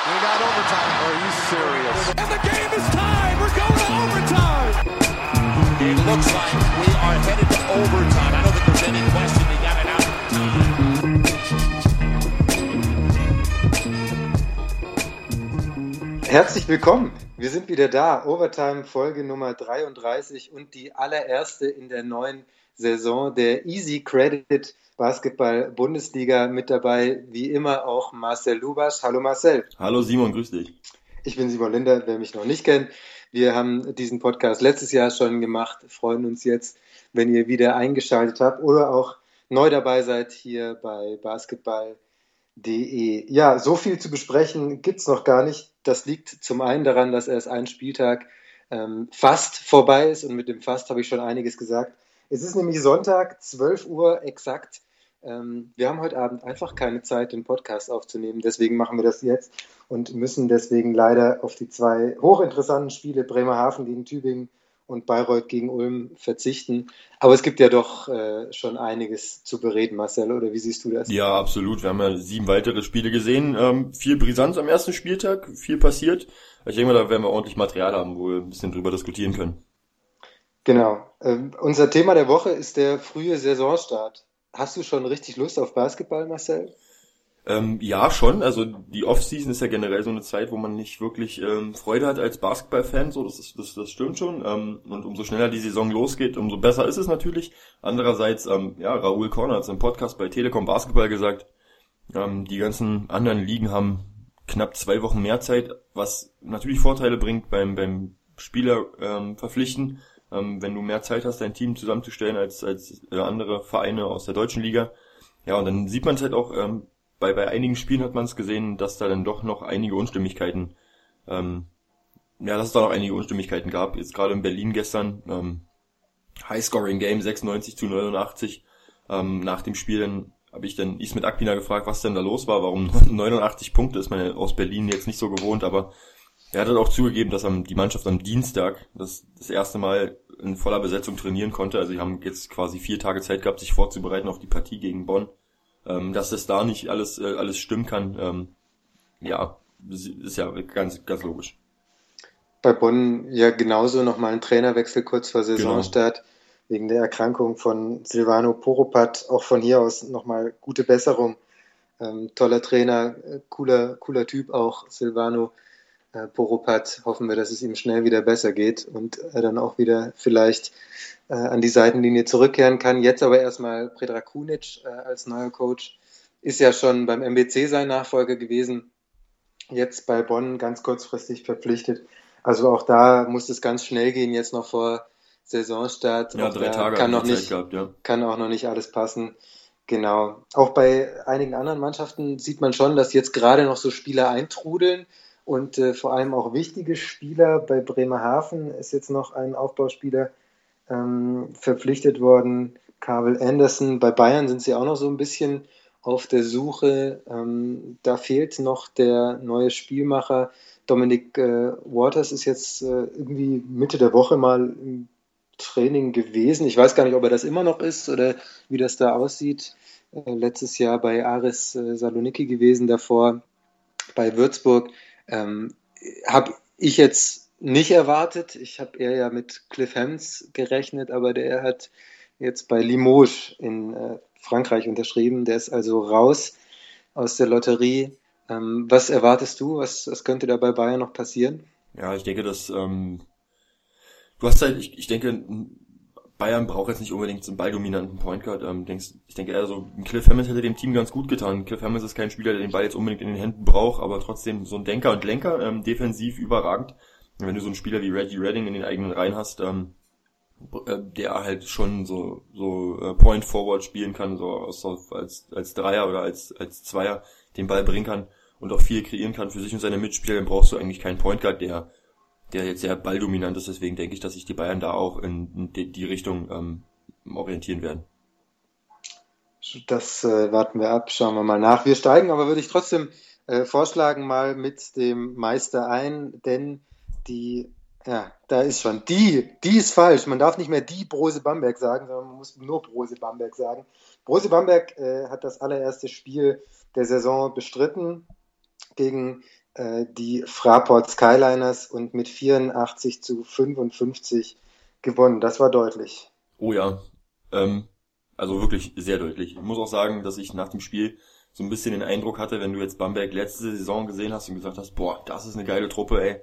We got overtime. Are you serious? And the game is tied. We're going to overtime. It looks like we are headed to overtime. I don't think there's any question they got it out. Herzlich willkommen. Wir sind wieder da. Overtime Folge Nummer 33 und die allererste in der neuen Saison der Easy Credit Basketball-Bundesliga mit dabei, wie immer auch Marcel Lubasch. Hallo Marcel. Hallo Simon, grüß dich. Ich bin Simon Linder, wer mich noch nicht kennt. Wir haben diesen Podcast letztes Jahr schon gemacht, freuen uns jetzt, wenn ihr wieder eingeschaltet habt oder auch neu dabei seid hier bei basketball.de. Ja, so viel zu besprechen gibt es noch gar nicht. Das liegt zum einen daran, dass erst ein Spieltag ähm, fast vorbei ist und mit dem fast habe ich schon einiges gesagt. Es ist nämlich Sonntag, 12 Uhr exakt. Ähm, wir haben heute Abend einfach keine Zeit, den Podcast aufzunehmen. Deswegen machen wir das jetzt und müssen deswegen leider auf die zwei hochinteressanten Spiele Bremerhaven gegen Tübingen und Bayreuth gegen Ulm verzichten. Aber es gibt ja doch äh, schon einiges zu bereden, Marcel, oder wie siehst du das? Ja, absolut. Wir haben ja sieben weitere Spiele gesehen. Ähm, viel Brisanz am ersten Spieltag, viel passiert. Ich denke mal, da werden wir ordentlich Material haben, wo wir ein bisschen drüber diskutieren können. Genau. Ähm, unser Thema der Woche ist der frühe Saisonstart. Hast du schon richtig Lust auf Basketball, Marcel? Ähm, ja, schon. Also die Offseason ist ja generell so eine Zeit, wo man nicht wirklich ähm, Freude hat als Basketballfan. So, das, ist, das, das stimmt schon. Ähm, und umso schneller die Saison losgeht, umso besser ist es natürlich. Andererseits, ähm, ja, Raoul Korner hat es im Podcast bei Telekom Basketball gesagt, ähm, die ganzen anderen Ligen haben knapp zwei Wochen mehr Zeit, was natürlich Vorteile bringt beim, beim Spieler ähm, verpflichten ähm, wenn du mehr Zeit hast, dein Team zusammenzustellen als, als äh, andere Vereine aus der deutschen Liga. Ja, und dann sieht man es halt auch, ähm, bei, bei einigen Spielen hat man es gesehen, dass da dann doch noch einige Unstimmigkeiten, ähm, ja, dass es da noch einige Unstimmigkeiten gab. Jetzt gerade in Berlin gestern, ähm, High-Scoring-Game 96 zu 89. Ähm, nach dem Spiel dann habe ich dann Ismet Akpina gefragt, was denn da los war, warum 89 Punkte ist man aus Berlin jetzt nicht so gewohnt, aber er hat dann auch zugegeben, dass die Mannschaft am Dienstag das, das erste Mal in voller Besetzung trainieren konnte. Also sie haben jetzt quasi vier Tage Zeit gehabt, sich vorzubereiten auf die Partie gegen Bonn. Ähm, dass das da nicht alles, äh, alles stimmen kann, ähm, ja, ist ja ganz, ganz logisch. Bei Bonn ja genauso nochmal ein Trainerwechsel kurz vor Saisonstart genau. wegen der Erkrankung von Silvano Poropat. Auch von hier aus nochmal gute Besserung. Ähm, toller Trainer, äh, cooler, cooler Typ auch, Silvano äh, Poropat hoffen wir, dass es ihm schnell wieder besser geht und er dann auch wieder vielleicht äh, an die Seitenlinie zurückkehren kann. Jetzt aber erstmal Predrag Kunic äh, als neuer Coach ist ja schon beim MBC sein Nachfolger gewesen, jetzt bei Bonn ganz kurzfristig verpflichtet. Also auch da muss es ganz schnell gehen, jetzt noch vor Saisonstart. Ja, drei Tage kann noch nicht, gehabt, ja. kann auch noch nicht alles passen. Genau. Auch bei einigen anderen Mannschaften sieht man schon, dass jetzt gerade noch so Spieler eintrudeln und äh, vor allem auch wichtige Spieler. Bei Bremerhaven ist jetzt noch ein Aufbauspieler ähm, verpflichtet worden, Carvel Anderson. Bei Bayern sind sie auch noch so ein bisschen auf der Suche. Ähm, da fehlt noch der neue Spielmacher. Dominic äh, Waters ist jetzt äh, irgendwie Mitte der Woche mal im Training gewesen. Ich weiß gar nicht, ob er das immer noch ist oder wie das da aussieht. Äh, letztes Jahr bei Aris äh, Saloniki gewesen, davor bei Würzburg. Ähm, habe ich jetzt nicht erwartet. Ich habe eher ja mit Cliff Hems gerechnet, aber der hat jetzt bei Limoges in äh, Frankreich unterschrieben. Der ist also raus aus der Lotterie. Ähm, was erwartest du? Was, was könnte da bei Bayern noch passieren? Ja, ich denke, dass ähm, du hast halt, ich, ich denke, Bayern braucht jetzt nicht unbedingt einen balldominanten Point Guard. Ähm, denkst, ich denke eher so, Cliff Hammond hätte dem Team ganz gut getan. Cliff Hammond ist kein Spieler, der den Ball jetzt unbedingt in den Händen braucht, aber trotzdem so ein Denker und Lenker, ähm, defensiv überragend. Wenn du so einen Spieler wie Reggie Redding in den eigenen Reihen hast, ähm, äh, der halt schon so so äh, Point Forward spielen kann, so als als Dreier oder als als Zweier den Ball bringen kann und auch viel kreieren kann für sich und seine Mitspieler, dann brauchst du eigentlich keinen Point Guard, der der jetzt sehr balldominant ist. Deswegen denke ich, dass sich die Bayern da auch in die, die Richtung ähm, orientieren werden. Das äh, warten wir ab, schauen wir mal nach. Wir steigen, aber würde ich trotzdem äh, vorschlagen, mal mit dem Meister ein, denn die, ja, da ist schon die, die ist falsch. Man darf nicht mehr die Brose Bamberg sagen, sondern man muss nur Brose Bamberg sagen. Brose Bamberg äh, hat das allererste Spiel der Saison bestritten gegen die Fraport Skyliners und mit 84 zu 55 gewonnen. Das war deutlich. Oh ja, ähm, also wirklich sehr deutlich. Ich muss auch sagen, dass ich nach dem Spiel so ein bisschen den Eindruck hatte, wenn du jetzt Bamberg letzte Saison gesehen hast und gesagt hast, boah, das ist eine geile Truppe, ey.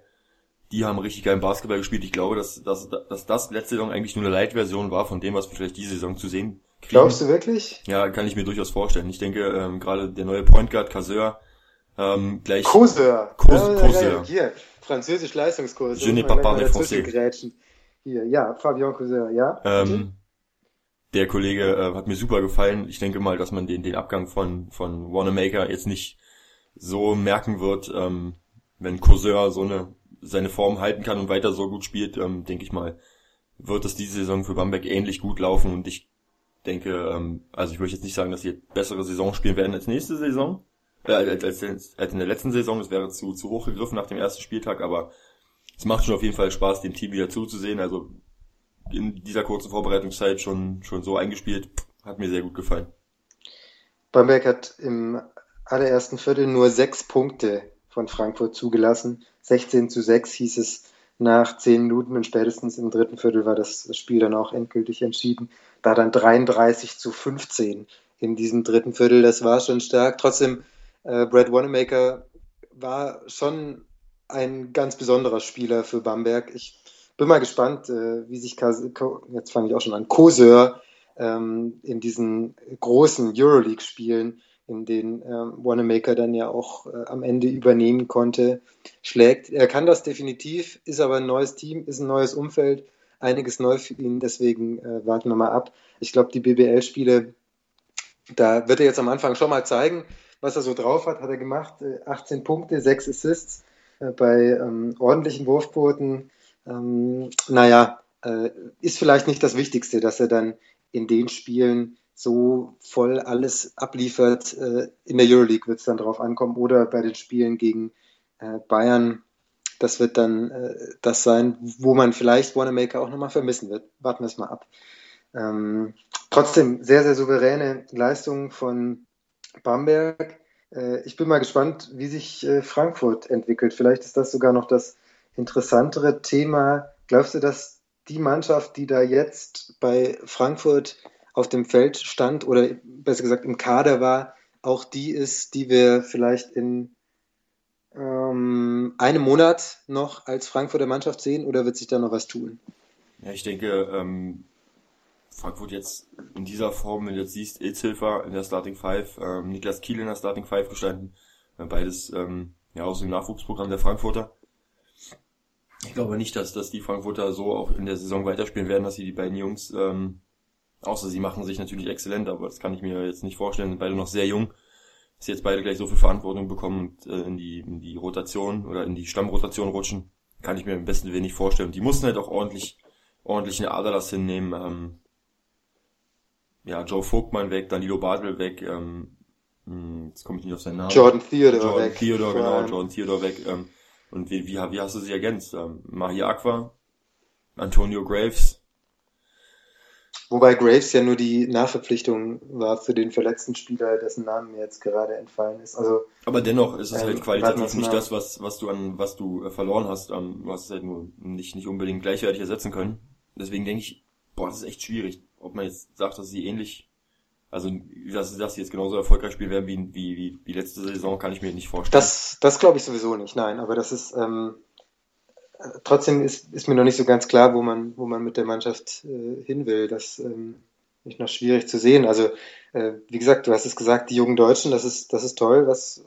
Die haben richtig geilen Basketball gespielt. Ich glaube, dass, dass, dass das letzte Saison eigentlich nur eine Light-Version war von dem, was wir vielleicht diese Saison zu sehen kriegen. Glaubst du wirklich? Ja, kann ich mir durchaus vorstellen. Ich denke, ähm, gerade der neue Point Guard, Kaseur, ähm, gleich... Causeur. Causeur. Hier, Französisch Leistungskurs. Je n'ai pas parlé français. Hier, ja, Fabien Causeur, ja. Ähm, der Kollege äh, hat mir super gefallen. Ich denke mal, dass man den, den Abgang von, von Wanamaker jetzt nicht so merken wird, ähm, wenn Causeur so eine, seine Form halten kann und weiter so gut spielt, ähm, denke ich mal, wird es diese Saison für Bamberg ähnlich gut laufen und ich denke, ähm, also ich möchte jetzt nicht sagen, dass sie bessere Saison spielen werden als nächste Saison, äh, als, als, als in der letzten Saison, das wäre zu, zu hoch gegriffen nach dem ersten Spieltag, aber es macht schon auf jeden Fall Spaß, dem Team wieder zuzusehen, also in dieser kurzen Vorbereitungszeit schon, schon so eingespielt. Hat mir sehr gut gefallen. Bamberg hat im allerersten Viertel nur sechs Punkte von Frankfurt zugelassen. 16 zu 6 hieß es nach zehn Minuten und spätestens im dritten Viertel war das Spiel dann auch endgültig entschieden. Da dann 33 zu 15 in diesem dritten Viertel. Das war schon stark. Trotzdem, äh, Brad Wanamaker war schon ein ganz besonderer Spieler für Bamberg. Ich bin mal gespannt, äh, wie sich, jetzt fange ich auch schon an, Koseur ähm, in diesen großen Euroleague-Spielen, in denen ähm, Wanamaker dann ja auch äh, am Ende übernehmen konnte, schlägt. Er kann das definitiv, ist aber ein neues Team, ist ein neues Umfeld, einiges neu für ihn, deswegen äh, warten wir mal ab. Ich glaube, die BBL-Spiele, da wird er jetzt am Anfang schon mal zeigen, was er so drauf hat, hat er gemacht. 18 äh, Punkte, 6 Assists äh, bei ähm, ordentlichen Wurfquoten ähm, naja, äh, ist vielleicht nicht das Wichtigste, dass er dann in den Spielen so voll alles abliefert. Äh, in der Euroleague wird es dann drauf ankommen oder bei den Spielen gegen äh, Bayern. Das wird dann äh, das sein, wo man vielleicht Wanamaker auch nochmal vermissen wird. Warten wir es mal ab. Ähm, trotzdem sehr, sehr souveräne Leistung von Bamberg. Äh, ich bin mal gespannt, wie sich äh, Frankfurt entwickelt. Vielleicht ist das sogar noch das interessantere Thema. Glaubst du, dass die Mannschaft, die da jetzt bei Frankfurt auf dem Feld stand oder besser gesagt im Kader war, auch die ist, die wir vielleicht in ähm, einem Monat noch als Frankfurter Mannschaft sehen oder wird sich da noch was tun? Ja, ich denke, ähm, Frankfurt jetzt in dieser Form, wenn du jetzt siehst, Ilzhilfer in der Starting Five, ähm, Niklas Kiel in der Starting Five gestanden, beides ähm, ja aus dem Nachwuchsprogramm der Frankfurter. Ich glaube nicht, dass, dass die Frankfurter so auch in der Saison weiterspielen werden, dass sie die beiden Jungs, ähm, außer sie machen sich natürlich exzellent, aber das kann ich mir jetzt nicht vorstellen, sind beide noch sehr jung, dass sie jetzt beide gleich so viel Verantwortung bekommen und äh, in, die, in die Rotation oder in die Stammrotation rutschen, kann ich mir im besten Willen nicht vorstellen. Die mussten halt auch ordentlich, ordentlich eine Aderlass hinnehmen. Ähm, ja, Joe Vogtmann weg, Danilo Bartel weg, ähm, hm, jetzt komme ich nicht auf seinen Namen. Jordan Theodore Jordan weg. Theodore, genau, Jordan Theodore weg. Ähm, und wie, wie, wie hast du sie ergänzt? Ähm, Mahi Aqua, Antonio Graves. Wobei Graves ja nur die Nachverpflichtung war für den verletzten Spieler, dessen Namen mir jetzt gerade entfallen ist. Also, Aber dennoch ist es ähm, halt qualitativ nicht das, was, was du an, was du äh, verloren hast. Ähm, du hast es halt nur nicht, nicht unbedingt gleichwertig ersetzen können. Deswegen denke ich, boah, das ist echt schwierig. Ob man jetzt sagt, dass sie ähnlich also, dass, dass sie jetzt genauso erfolgreich spielen werden wie, wie, wie, wie letzte Saison, kann ich mir nicht vorstellen. Das, das glaube ich sowieso nicht, nein. Aber das ist, ähm, trotzdem ist, ist mir noch nicht so ganz klar, wo man, wo man mit der Mannschaft äh, hin will. Das ähm, ist noch schwierig zu sehen. Also, äh, wie gesagt, du hast es gesagt, die jungen Deutschen, das ist, das ist toll, was,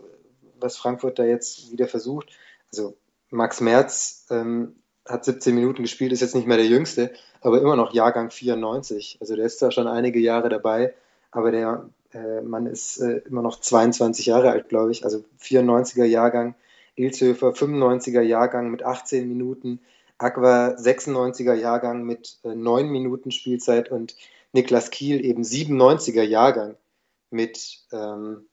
was Frankfurt da jetzt wieder versucht. Also, Max Merz ähm, hat 17 Minuten gespielt, ist jetzt nicht mehr der Jüngste, aber immer noch Jahrgang 94. Also, der ist da schon einige Jahre dabei aber der äh, Mann ist äh, immer noch 22 Jahre alt, glaube ich, also 94er Jahrgang, Ilzhöfer 95er Jahrgang mit 18 Minuten, Aqua 96er Jahrgang mit äh, 9 Minuten Spielzeit und Niklas Kiel eben 97er Jahrgang mit, ähm,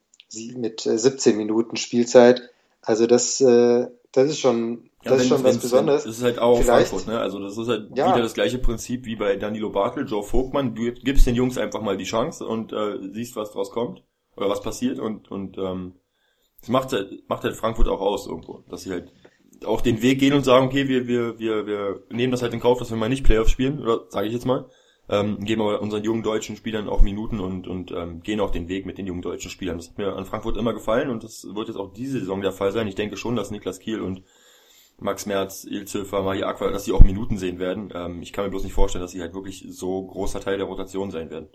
mit äh, 17 Minuten Spielzeit. Also das, äh, das ist schon ja, das ist schon was Besonderes. Das ist halt auch Vielleicht. Frankfurt, ne? Also das ist halt ja. wieder das gleiche Prinzip wie bei Danilo Bartel, Joe Vogtmann. Du gibst den Jungs einfach mal die Chance und äh, siehst, was draus kommt oder was passiert und und ähm, Das macht halt, macht halt Frankfurt auch aus irgendwo, dass sie halt auch den Weg gehen und sagen, okay, wir, wir, wir, wir nehmen das halt in Kauf, dass wir mal nicht Playoffs spielen, oder sage ich jetzt mal. Ähm, geben aber unseren jungen deutschen Spielern auch Minuten und, und ähm, gehen auch den Weg mit den jungen deutschen Spielern. Das hat mir an Frankfurt immer gefallen und das wird jetzt auch diese Saison der Fall sein. Ich denke schon, dass Niklas Kiel und Max Merz, Ilzöfer, Mahi Aqua, dass sie auch Minuten sehen werden. Ähm, ich kann mir bloß nicht vorstellen, dass sie halt wirklich so großer Teil der Rotation sein werden.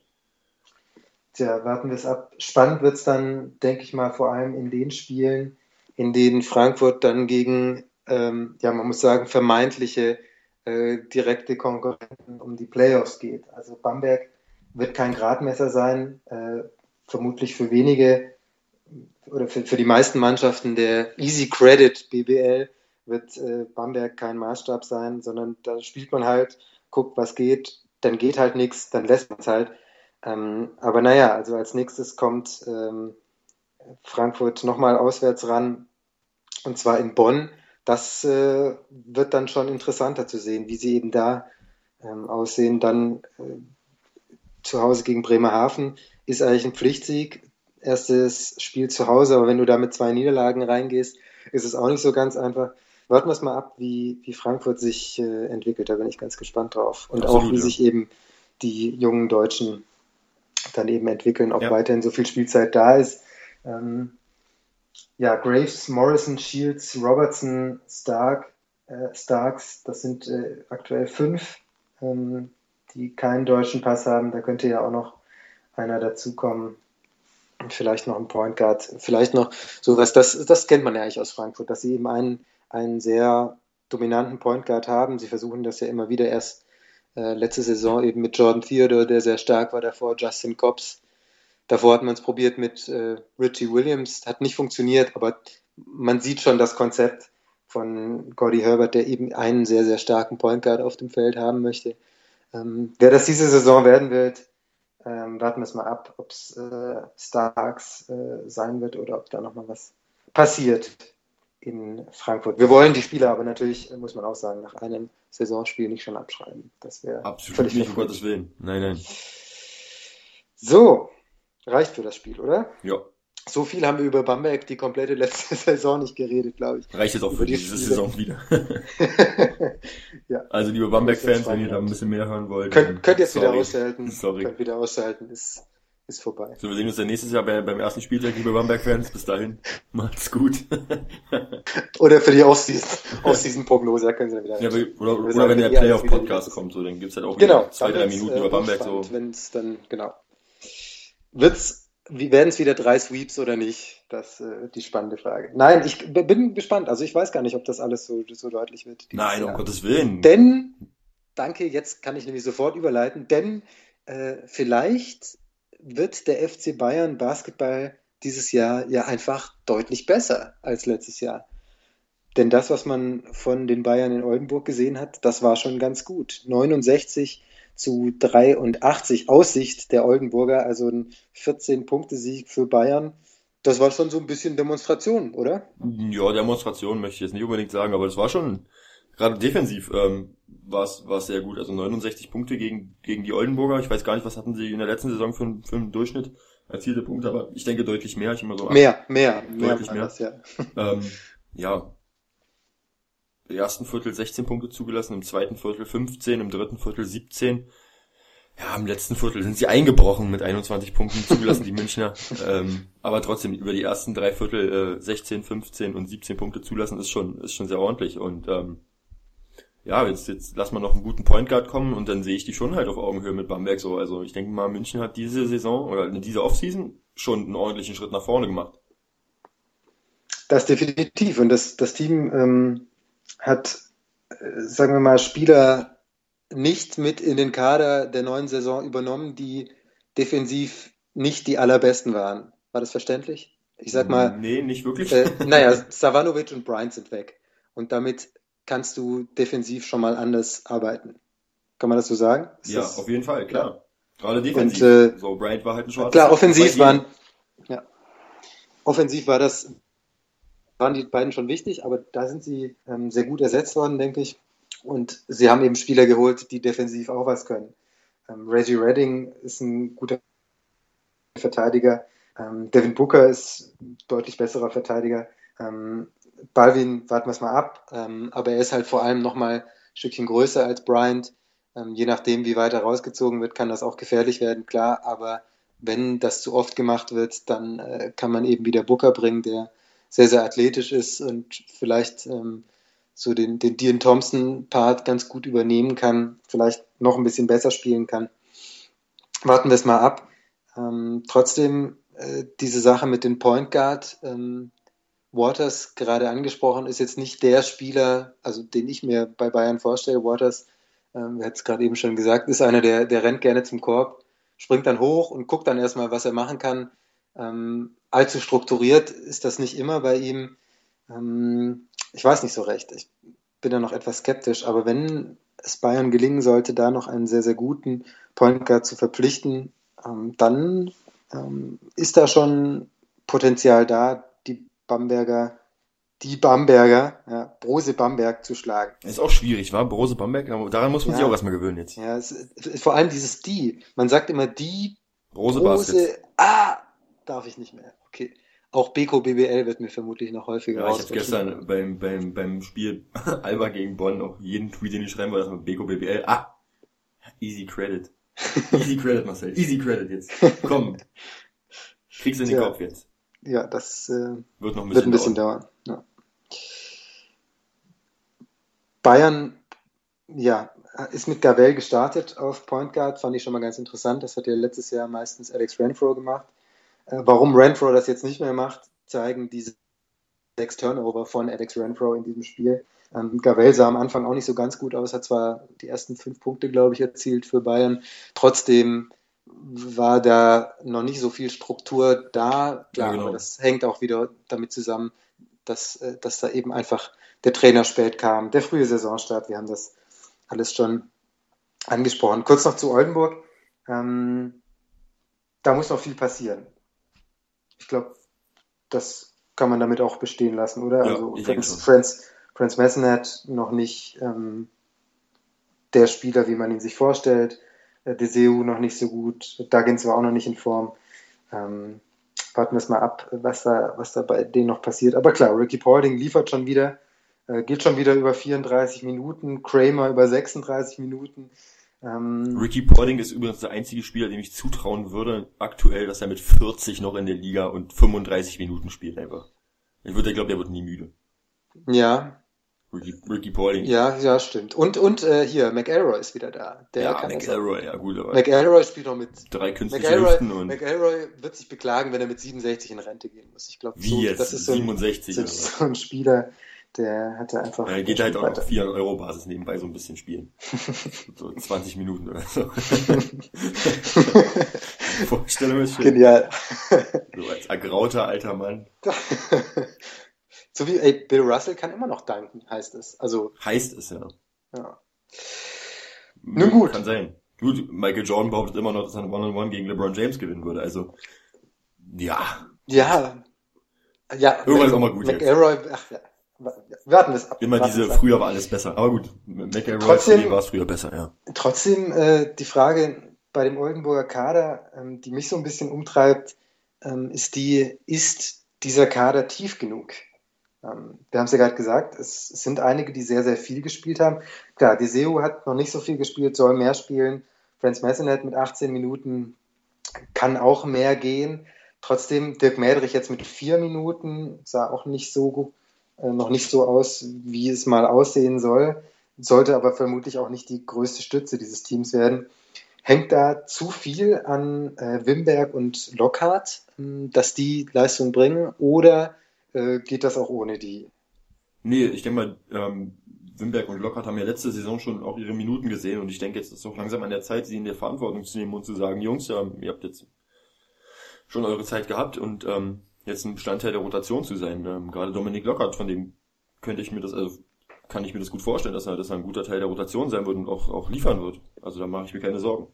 Tja, warten wir es ab. Spannend wird es dann, denke ich mal, vor allem in den Spielen, in denen Frankfurt dann gegen, ähm, ja, man muss sagen, vermeintliche äh, direkte Konkurrenten um die Playoffs geht. Also Bamberg wird kein Gradmesser sein, äh, vermutlich für wenige oder für, für die meisten Mannschaften der Easy Credit BBL wird äh, Bamberg kein Maßstab sein, sondern da spielt man halt, guckt, was geht, dann geht halt nichts, dann lässt man es halt. Ähm, aber naja, also als nächstes kommt ähm, Frankfurt nochmal auswärts ran und zwar in Bonn das äh, wird dann schon interessanter zu sehen, wie sie eben da ähm, aussehen. Dann äh, zu Hause gegen Bremerhaven ist eigentlich ein Pflichtsieg. Erstes Spiel zu Hause, aber wenn du da mit zwei Niederlagen reingehst, ist es auch nicht so ganz einfach. Warten wir es mal ab, wie, wie Frankfurt sich äh, entwickelt. Da bin ich ganz gespannt drauf. Und Absolut, auch, wie ja. sich eben die jungen Deutschen dann eben entwickeln, ob ja. weiterhin so viel Spielzeit da ist. Ähm, ja, Graves, Morrison, Shields, Robertson, Stark, äh, Starks, das sind äh, aktuell fünf, ähm, die keinen deutschen Pass haben. Da könnte ja auch noch einer dazukommen. Und vielleicht noch ein Point Guard, vielleicht noch sowas, das, das kennt man ja eigentlich aus Frankfurt, dass sie eben einen, einen sehr dominanten Point Guard haben. Sie versuchen das ja immer wieder erst äh, letzte Saison eben mit Jordan Theodore, der sehr stark war davor, Justin Cobbs, Davor hat man es probiert mit äh, Richie Williams, hat nicht funktioniert, aber man sieht schon das Konzept von Gordy Herbert, der eben einen sehr, sehr starken Point Guard auf dem Feld haben möchte. Ähm, wer das diese Saison werden wird, ähm, warten wir es mal ab, ob es äh, Starks äh, sein wird oder ob da nochmal was passiert in Frankfurt. Wir wollen die Spieler aber natürlich, muss man auch sagen, nach einem Saisonspiel nicht schon abschreiben. Das wäre absolut nicht, um Gottes Willen. Nein, nein. So, Reicht für das Spiel, oder? Ja. So viel haben wir über Bamberg die komplette letzte Saison nicht geredet, glaube ich. Reicht jetzt auch für die diese Spiele. Saison wieder. ja. Also liebe Bamberg-Fans, wenn ihr da ein bisschen mehr hören wollt. Könnt, könnt jetzt sorry. wieder ausschalten. Sorry. Könnt wieder ausschalten. Ist, ist vorbei. So, wir sehen uns dann nächstes Jahr bei, beim ersten Spieltag, liebe Bamberg-Fans. Bis dahin. Macht's gut. oder für die Offseason-Prognose, da können sie dann wieder. Ja, oder, oder, oder wenn der Playoff-Podcast kommt, so, dann gibt's halt auch genau, zwei, drei Minuten äh, über Bamberg. so. Wenn es dann, genau. Wird's, werden es wieder drei Sweeps oder nicht? Das ist äh, die spannende Frage. Nein, ich bin gespannt. Also ich weiß gar nicht, ob das alles so, so deutlich wird. Nein, um Gottes Willen. Denn, danke, jetzt kann ich nämlich sofort überleiten, denn äh, vielleicht wird der FC Bayern Basketball dieses Jahr ja einfach deutlich besser als letztes Jahr. Denn das, was man von den Bayern in Oldenburg gesehen hat, das war schon ganz gut. 69 zu 83 Aussicht der Oldenburger, also ein 14-Punkte-Sieg für Bayern. Das war schon so ein bisschen Demonstration, oder? Ja, Demonstration möchte ich jetzt nicht unbedingt sagen, aber das war schon, gerade defensiv ähm, war es sehr gut. Also 69 Punkte gegen, gegen die Oldenburger. Ich weiß gar nicht, was hatten sie in der letzten Saison für, für einen Durchschnitt erzielte Punkte, aber ich denke deutlich mehr. Ich immer so mehr, mehr, deutlich mehr. mehr. Das, ja. Ähm, ja, im ersten Viertel 16 Punkte zugelassen, im zweiten Viertel 15, im dritten Viertel 17. Ja, im letzten Viertel sind sie eingebrochen mit 21 Punkten zugelassen, die Münchner. Ähm, aber trotzdem, über die ersten drei Viertel äh, 16, 15 und 17 Punkte zulassen, ist schon, ist schon sehr ordentlich. Und ähm, ja, jetzt, jetzt lass mal noch einen guten Point Guard kommen und dann sehe ich die schon halt auf Augenhöhe mit Bamberg so. Also ich denke mal, München hat diese Saison oder diese Offseason schon einen ordentlichen Schritt nach vorne gemacht. Das definitiv. Und das, das Team ähm, hat, äh, sagen wir mal, Spieler nicht mit in den Kader der neuen Saison übernommen, die defensiv nicht die allerbesten waren. War das verständlich? Ich sag mal. Nee, nicht wirklich. Äh, naja, Savanovic und Bryant sind weg. Und damit kannst du defensiv schon mal anders arbeiten. Kann man das so sagen? Ist ja, das, auf jeden Fall, klar. Ja. Gerade defensiv. Und, äh, so, Bryant war halt ein schwarzes. Klar, offensiv waren, ja. Offensiv war das waren die beiden schon wichtig, aber da sind sie ähm, sehr gut ersetzt worden, denke ich. Und sie haben eben Spieler geholt, die defensiv auch was können. Ähm, Reggie Redding ist ein guter Verteidiger. Ähm, Devin Booker ist deutlich besserer Verteidiger. Ähm, Balvin warten wir es mal ab, ähm, aber er ist halt vor allem nochmal ein Stückchen größer als Bryant. Ähm, je nachdem, wie weit er rausgezogen wird, kann das auch gefährlich werden, klar, aber wenn das zu oft gemacht wird, dann äh, kann man eben wieder Booker bringen, der sehr, sehr athletisch ist und vielleicht ähm, so den, den Dean Thompson-Part ganz gut übernehmen kann, vielleicht noch ein bisschen besser spielen kann. Warten wir es mal ab. Ähm, trotzdem äh, diese Sache mit dem Point Guard, ähm, Waters gerade angesprochen, ist jetzt nicht der Spieler, also den ich mir bei Bayern vorstelle. Waters, ähm, hatten es gerade eben schon gesagt, ist einer, der, der rennt gerne zum Korb, springt dann hoch und guckt dann erstmal, was er machen kann. Ähm, allzu strukturiert ist das nicht immer bei ihm. Ähm, ich weiß nicht so recht. Ich bin da noch etwas skeptisch, aber wenn es Bayern gelingen sollte, da noch einen sehr, sehr guten Point Guard zu verpflichten, ähm, dann ähm, ist da schon Potenzial da, die Bamberger, die Bamberger, ja, Brose Bamberg zu schlagen. Ist auch schwierig, war Brose Bamberg, aber daran muss man ja, sich auch erstmal gewöhnen jetzt. Ja, es, vor allem dieses die. Man sagt immer die Brose, Brose Ah, darf ich nicht mehr. Okay. Auch Beko BBL wird mir vermutlich noch häufiger Ja, ich habe gestern beim, beim, beim Spiel Alba gegen Bonn auch jeden Tweet, den ich schreiben wollte, Beko BBL. Ah, easy credit. Easy credit, Marcel. Easy credit jetzt. Komm. Kriegst du in den ja. Kopf jetzt. Ja, das äh, wird noch ein bisschen, wird ein bisschen dauern. dauern. Ja. Bayern, ja, ist mit Gavel gestartet auf Point Guard, fand ich schon mal ganz interessant. Das hat ja letztes Jahr meistens Alex Renfro gemacht. Äh, warum Renfro das jetzt nicht mehr macht, zeigen diese sechs Turnover von Alex Renfro in diesem Spiel. Ähm, Gavel sah am Anfang auch nicht so ganz gut aus, hat zwar die ersten fünf Punkte, glaube ich, erzielt für Bayern. Trotzdem war da noch nicht so viel Struktur da. Klar, ja, genau. aber das hängt auch wieder damit zusammen, dass, äh, dass da eben einfach der Trainer spät kam, der frühe Saisonstart. Wir haben das alles schon angesprochen. Kurz noch zu Oldenburg. Ähm, da muss noch viel passieren ich glaube, das kann man damit auch bestehen lassen, oder? Ja, also Franz, Franz, Franz Messenet noch nicht ähm, der Spieler, wie man ihn sich vorstellt. Äh, Deseu noch nicht so gut. Duggins war auch noch nicht in Form. Ähm, warten wir es mal ab, was da, was da bei denen noch passiert. Aber klar, Ricky Paulding liefert schon wieder, äh, geht schon wieder über 34 Minuten, Kramer über 36 Minuten. Ähm, Ricky Porting ist übrigens der einzige Spieler, dem ich zutrauen würde, aktuell, dass er mit 40 noch in der Liga und 35 Minuten spielt einfach. Ich würde, glaube, er wird nie müde. Ja. Ricky, Ricky Porting. Ja, ja, stimmt. Und, und äh, hier, McElroy ist wieder da. Der ja, McElroy, ja gut. Aber McElroy spielt noch mit drei künstlichen McElroy, und McElroy wird sich beklagen, wenn er mit 67 in Rente gehen muss. Ich glaube, so, das ist so ein, 67 so, so ein Spieler, der hatte einfach. Er geht halt auch auf 400 Euro Basis nebenbei so ein bisschen spielen. so 20 Minuten oder so. Vorstellung ist schön. Genial. so als ergrauter alter Mann. so wie, ey, Bill Russell kann immer noch danken, heißt es. Also. Heißt es, ja. Ja. Nun gut. Kann sein. Gut, Michael Jordan behauptet immer noch, dass er ein One-on-One gegen LeBron James gewinnen würde. Also, ja. Ja. Ja. Irgendwann ist auch mal gut McElroy, jetzt. ach ja wir es ab. Immer diese, früher war alles besser. Aber gut, McElroy war es früher besser, ja. Trotzdem äh, die Frage bei dem Oldenburger Kader, ähm, die mich so ein bisschen umtreibt, ähm, ist die, ist dieser Kader tief genug? Ähm, wir haben es ja gerade gesagt, es, sind einige, die sehr, sehr viel gespielt haben. Klar, Deseo hat noch nicht so viel gespielt, soll mehr spielen. Franz Messenet mit 18 Minuten kann auch mehr gehen. Trotzdem, Dirk Mädrich jetzt mit vier Minuten sah auch nicht so äh, noch nicht so aus, wie es mal aussehen soll, sollte aber vermutlich auch nicht die größte Stütze dieses Teams werden. Hängt da zu viel an äh, Wimberg und Lockhart, äh, dass die Leistung bringen, oder äh, geht das auch ohne die? Nee, ich denke mal, ähm, Wimberg und Lockhart haben ja letzte Saison schon auch ihre Minuten gesehen und ich denke, jetzt ist es auch langsam an der Zeit, sie in der Verantwortung zu nehmen und zu sagen, Jungs, ja, ihr habt jetzt schon eure Zeit gehabt und ähm, jetzt ein Bestandteil der Rotation zu sein. Ähm, gerade Dominik Lockhart, von dem könnte ich mir das, also kann ich mir das gut vorstellen, dass er, dass er ein guter Teil der Rotation sein wird und auch, auch liefern wird. Also da mache ich mir keine Sorgen.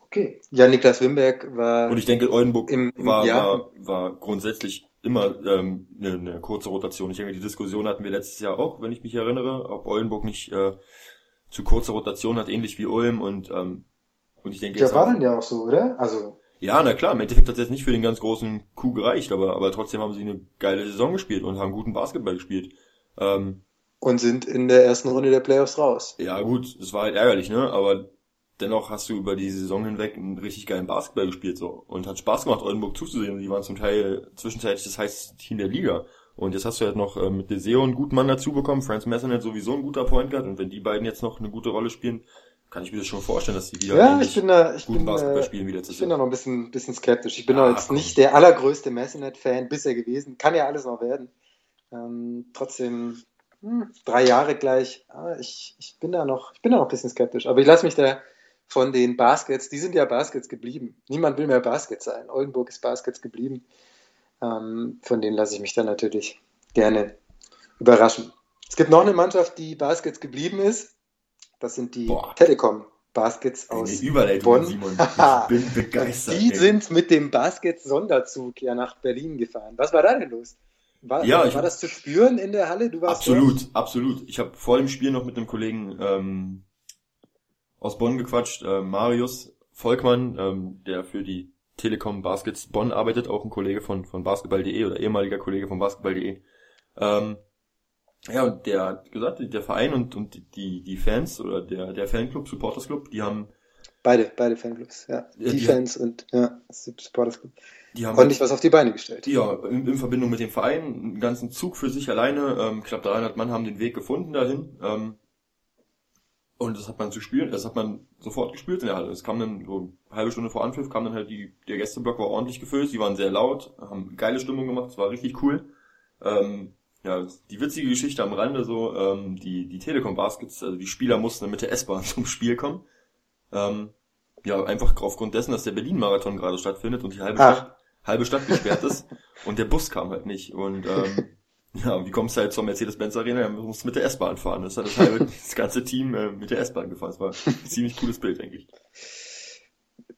Okay. Ja, Niklas Wimberg war. Und ich denke, Oldenburg im, im war, war, war grundsätzlich immer ähm, eine, eine kurze Rotation. Ich denke, die Diskussion hatten wir letztes Jahr auch, wenn ich mich erinnere, ob Oldenburg nicht äh, zu kurze Rotation hat, ähnlich wie Ulm und ähm, und ich denke ja, war dann ja auch so, oder? Also Ja, na klar, im Endeffekt hat es jetzt nicht für den ganz großen Coup gereicht, aber, aber trotzdem haben sie eine geile Saison gespielt und haben guten Basketball gespielt. Ähm, und sind in der ersten Runde der Playoffs raus. Ja, gut, das war halt ärgerlich, ne? Aber dennoch hast du über die Saison hinweg einen richtig geilen Basketball gespielt so und hat Spaß gemacht, Oldenburg zuzusehen. Die waren zum Teil zwischenzeitlich das heiße Team der Liga. Und jetzt hast du halt noch äh, mit Deseo einen guten Mann dazu bekommen. Franz Messernet sowieso ein guter Point Guard. Und wenn die beiden jetzt noch eine gute Rolle spielen, kann ich mir das schon vorstellen, dass die wieder ja, ich bin da, ich guten bin, Basketball äh, spielen wieder zu Ich bin da noch ein bisschen, bisschen skeptisch. Ich bin Ah, doch jetzt komm. nicht der allergrößte Messenet-Fan bisher gewesen. Kann ja alles noch werden. Ähm, trotzdem hm, drei Jahre gleich. Ah, ich, ich bin da noch, ich bin da noch ein bisschen skeptisch. Aber ich lasse mich da von den Baskets, die sind ja Baskets geblieben. Niemand will mehr Baskets sein. Oldenburg ist Baskets geblieben. Ähm, von denen lasse ich mich dann natürlich gerne überraschen. Es gibt noch eine Mannschaft, die Baskets geblieben ist. Das sind die Boah. Telekom Baskets aus Bonn. Simon. Ich bin begeistert. Die ey. sind mit dem Baskets-Sonderzug ja nach Berlin gefahren. Was war da denn los? War, Ja, war ich- das zu spüren in der Halle? Du warst Absolut, absolut. Ich habe vor dem Spiel noch mit einem Kollegen ähm, aus Bonn gequatscht, äh, Marius Volkmann, ähm, der für die Telekom Baskets Bonn arbeitet, auch ein Kollege von, von basketball.de oder ehemaliger Kollege von basketball.de. Ähm, ja, und der hat gesagt, der Verein und, und die, die Fans oder der, der Fanclub, Supporters Club, die haben, Beide, beide Fanclubs, ja. Die die- Fans und ja, Supporters Club. die haben Ordentlich was auf die Beine gestellt. Ja, in, in Verbindung mit dem Verein, einen ganzen Zug für sich alleine, ähm, knapp 300 Mann haben den Weg gefunden dahin. Ähm, und das hat man zu spielen, das hat man sofort gespielt in der Halle. Es kam dann so eine halbe Stunde vor Anpfiff, kam dann halt die, der Gästeblock war ordentlich gefüllt, die waren sehr laut, haben geile Stimmung gemacht, es war richtig cool. Ähm, ja, die witzige Geschichte am Rande so, ähm, die, die Telekom Baskets, also die Spieler mussten mit der S-Bahn zum Spiel kommen. Ähm, ja, einfach aufgrund dessen, dass der Berlin-Marathon gerade stattfindet und die halbe Ach. Stadt, halbe Stadt gesperrt ist und der Bus kam halt nicht. Und ähm, ja, wie kommst du halt zur Mercedes-Benz Arena? Ja, du musst mit der S-Bahn fahren. Das hat das halbe, das ganze Team äh, mit der S-Bahn gefahren. Das war ein ziemlich cooles Bild, denke ich.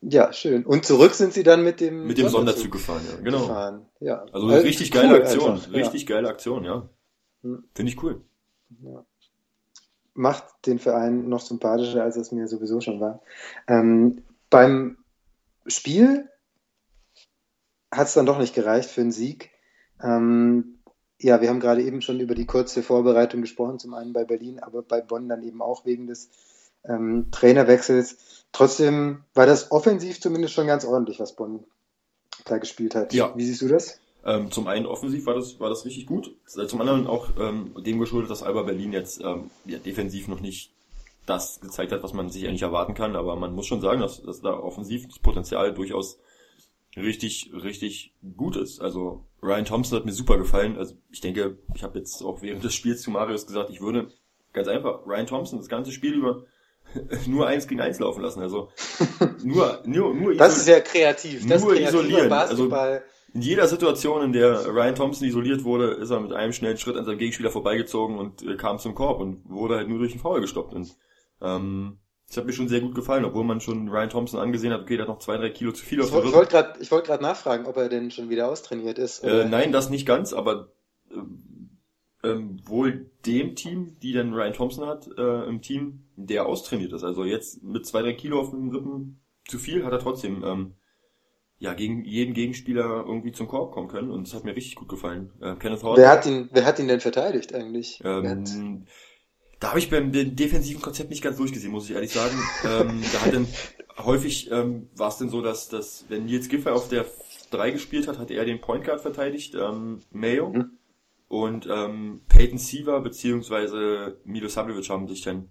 Ja, schön. Und zurück sind sie dann mit dem, Mit dem Sonderzug gefahren, ja. Genau. gefahren. Ja. Also Äh, richtig cool geile Aktion. einfach, Richtig geile Aktion, ja. Hm. Finde ich cool. Ja. Macht den Verein noch sympathischer, als es mir sowieso schon war. Ähm, beim Spiel hat es dann doch nicht gereicht für einen Sieg. Ähm, ja, wir haben gerade eben schon über die kurze Vorbereitung gesprochen, zum einen bei Berlin, aber bei Bonn dann eben auch wegen des ähm, Trainerwechsels. Trotzdem war das offensiv zumindest schon ganz ordentlich, was Bonn da gespielt hat. Ja. Wie siehst du das? Ähm, zum einen offensiv war das, war das richtig gut. Zum anderen auch ähm, dem geschuldet, dass Alba Berlin jetzt ähm, ja, defensiv noch nicht das gezeigt hat, was man sich eigentlich erwarten kann. Aber man muss schon sagen, dass, dass da offensiv das Potenzial durchaus richtig, richtig gut ist. Also Ryan Thompson hat mir super gefallen. Also ich denke, ich habe jetzt auch während des Spiels zu Marius gesagt, ich würde ganz einfach Ryan Thompson das ganze Spiel über nur eins gegen eins laufen lassen. Also nur, nur, nur Das ist ja kreativ. Das Nur isolieren. Also- in jeder Situation, in der Ryan Thompson isoliert wurde, ist er mit einem schnellen Schritt an seinem Gegenspieler vorbeigezogen und äh, kam zum Korb und wurde halt nur durch den Foul gestoppt. Und ähm, das hat mir schon sehr gut gefallen, obwohl man schon Ryan Thompson angesehen hat, okay, der hat noch zwei, drei Kilo zu viel auf Ich der wollte Rücken. gerade ich wollt nachfragen, ob er denn schon wieder austrainiert ist. Äh, nein, das nicht ganz, aber ähm, ähm, wohl dem Team, die dann Ryan Thompson hat äh, im Team, der austrainiert ist. Also jetzt mit zwei, drei Kilo auf dem Rippen zu viel, hat er trotzdem ähm, ja gegen jeden Gegenspieler irgendwie zum Korb kommen können und das hat mir richtig gut gefallen. Äh, Kenneth Horton. wer, hat ihn, wer hat ihn denn verteidigt eigentlich? Ähm, da habe ich beim defensiven Konzept nicht ganz durchgesehen, muss ich ehrlich sagen. ähm, da hat dann häufig ähm, war es denn so, dass, dass wenn Nils Giffey auf der 3 gespielt hat, hat er den Point Guard verteidigt, ähm, Mayo. Mhm. Und ähm, Peyton Siever beziehungsweise Milo Sablovic haben sich dann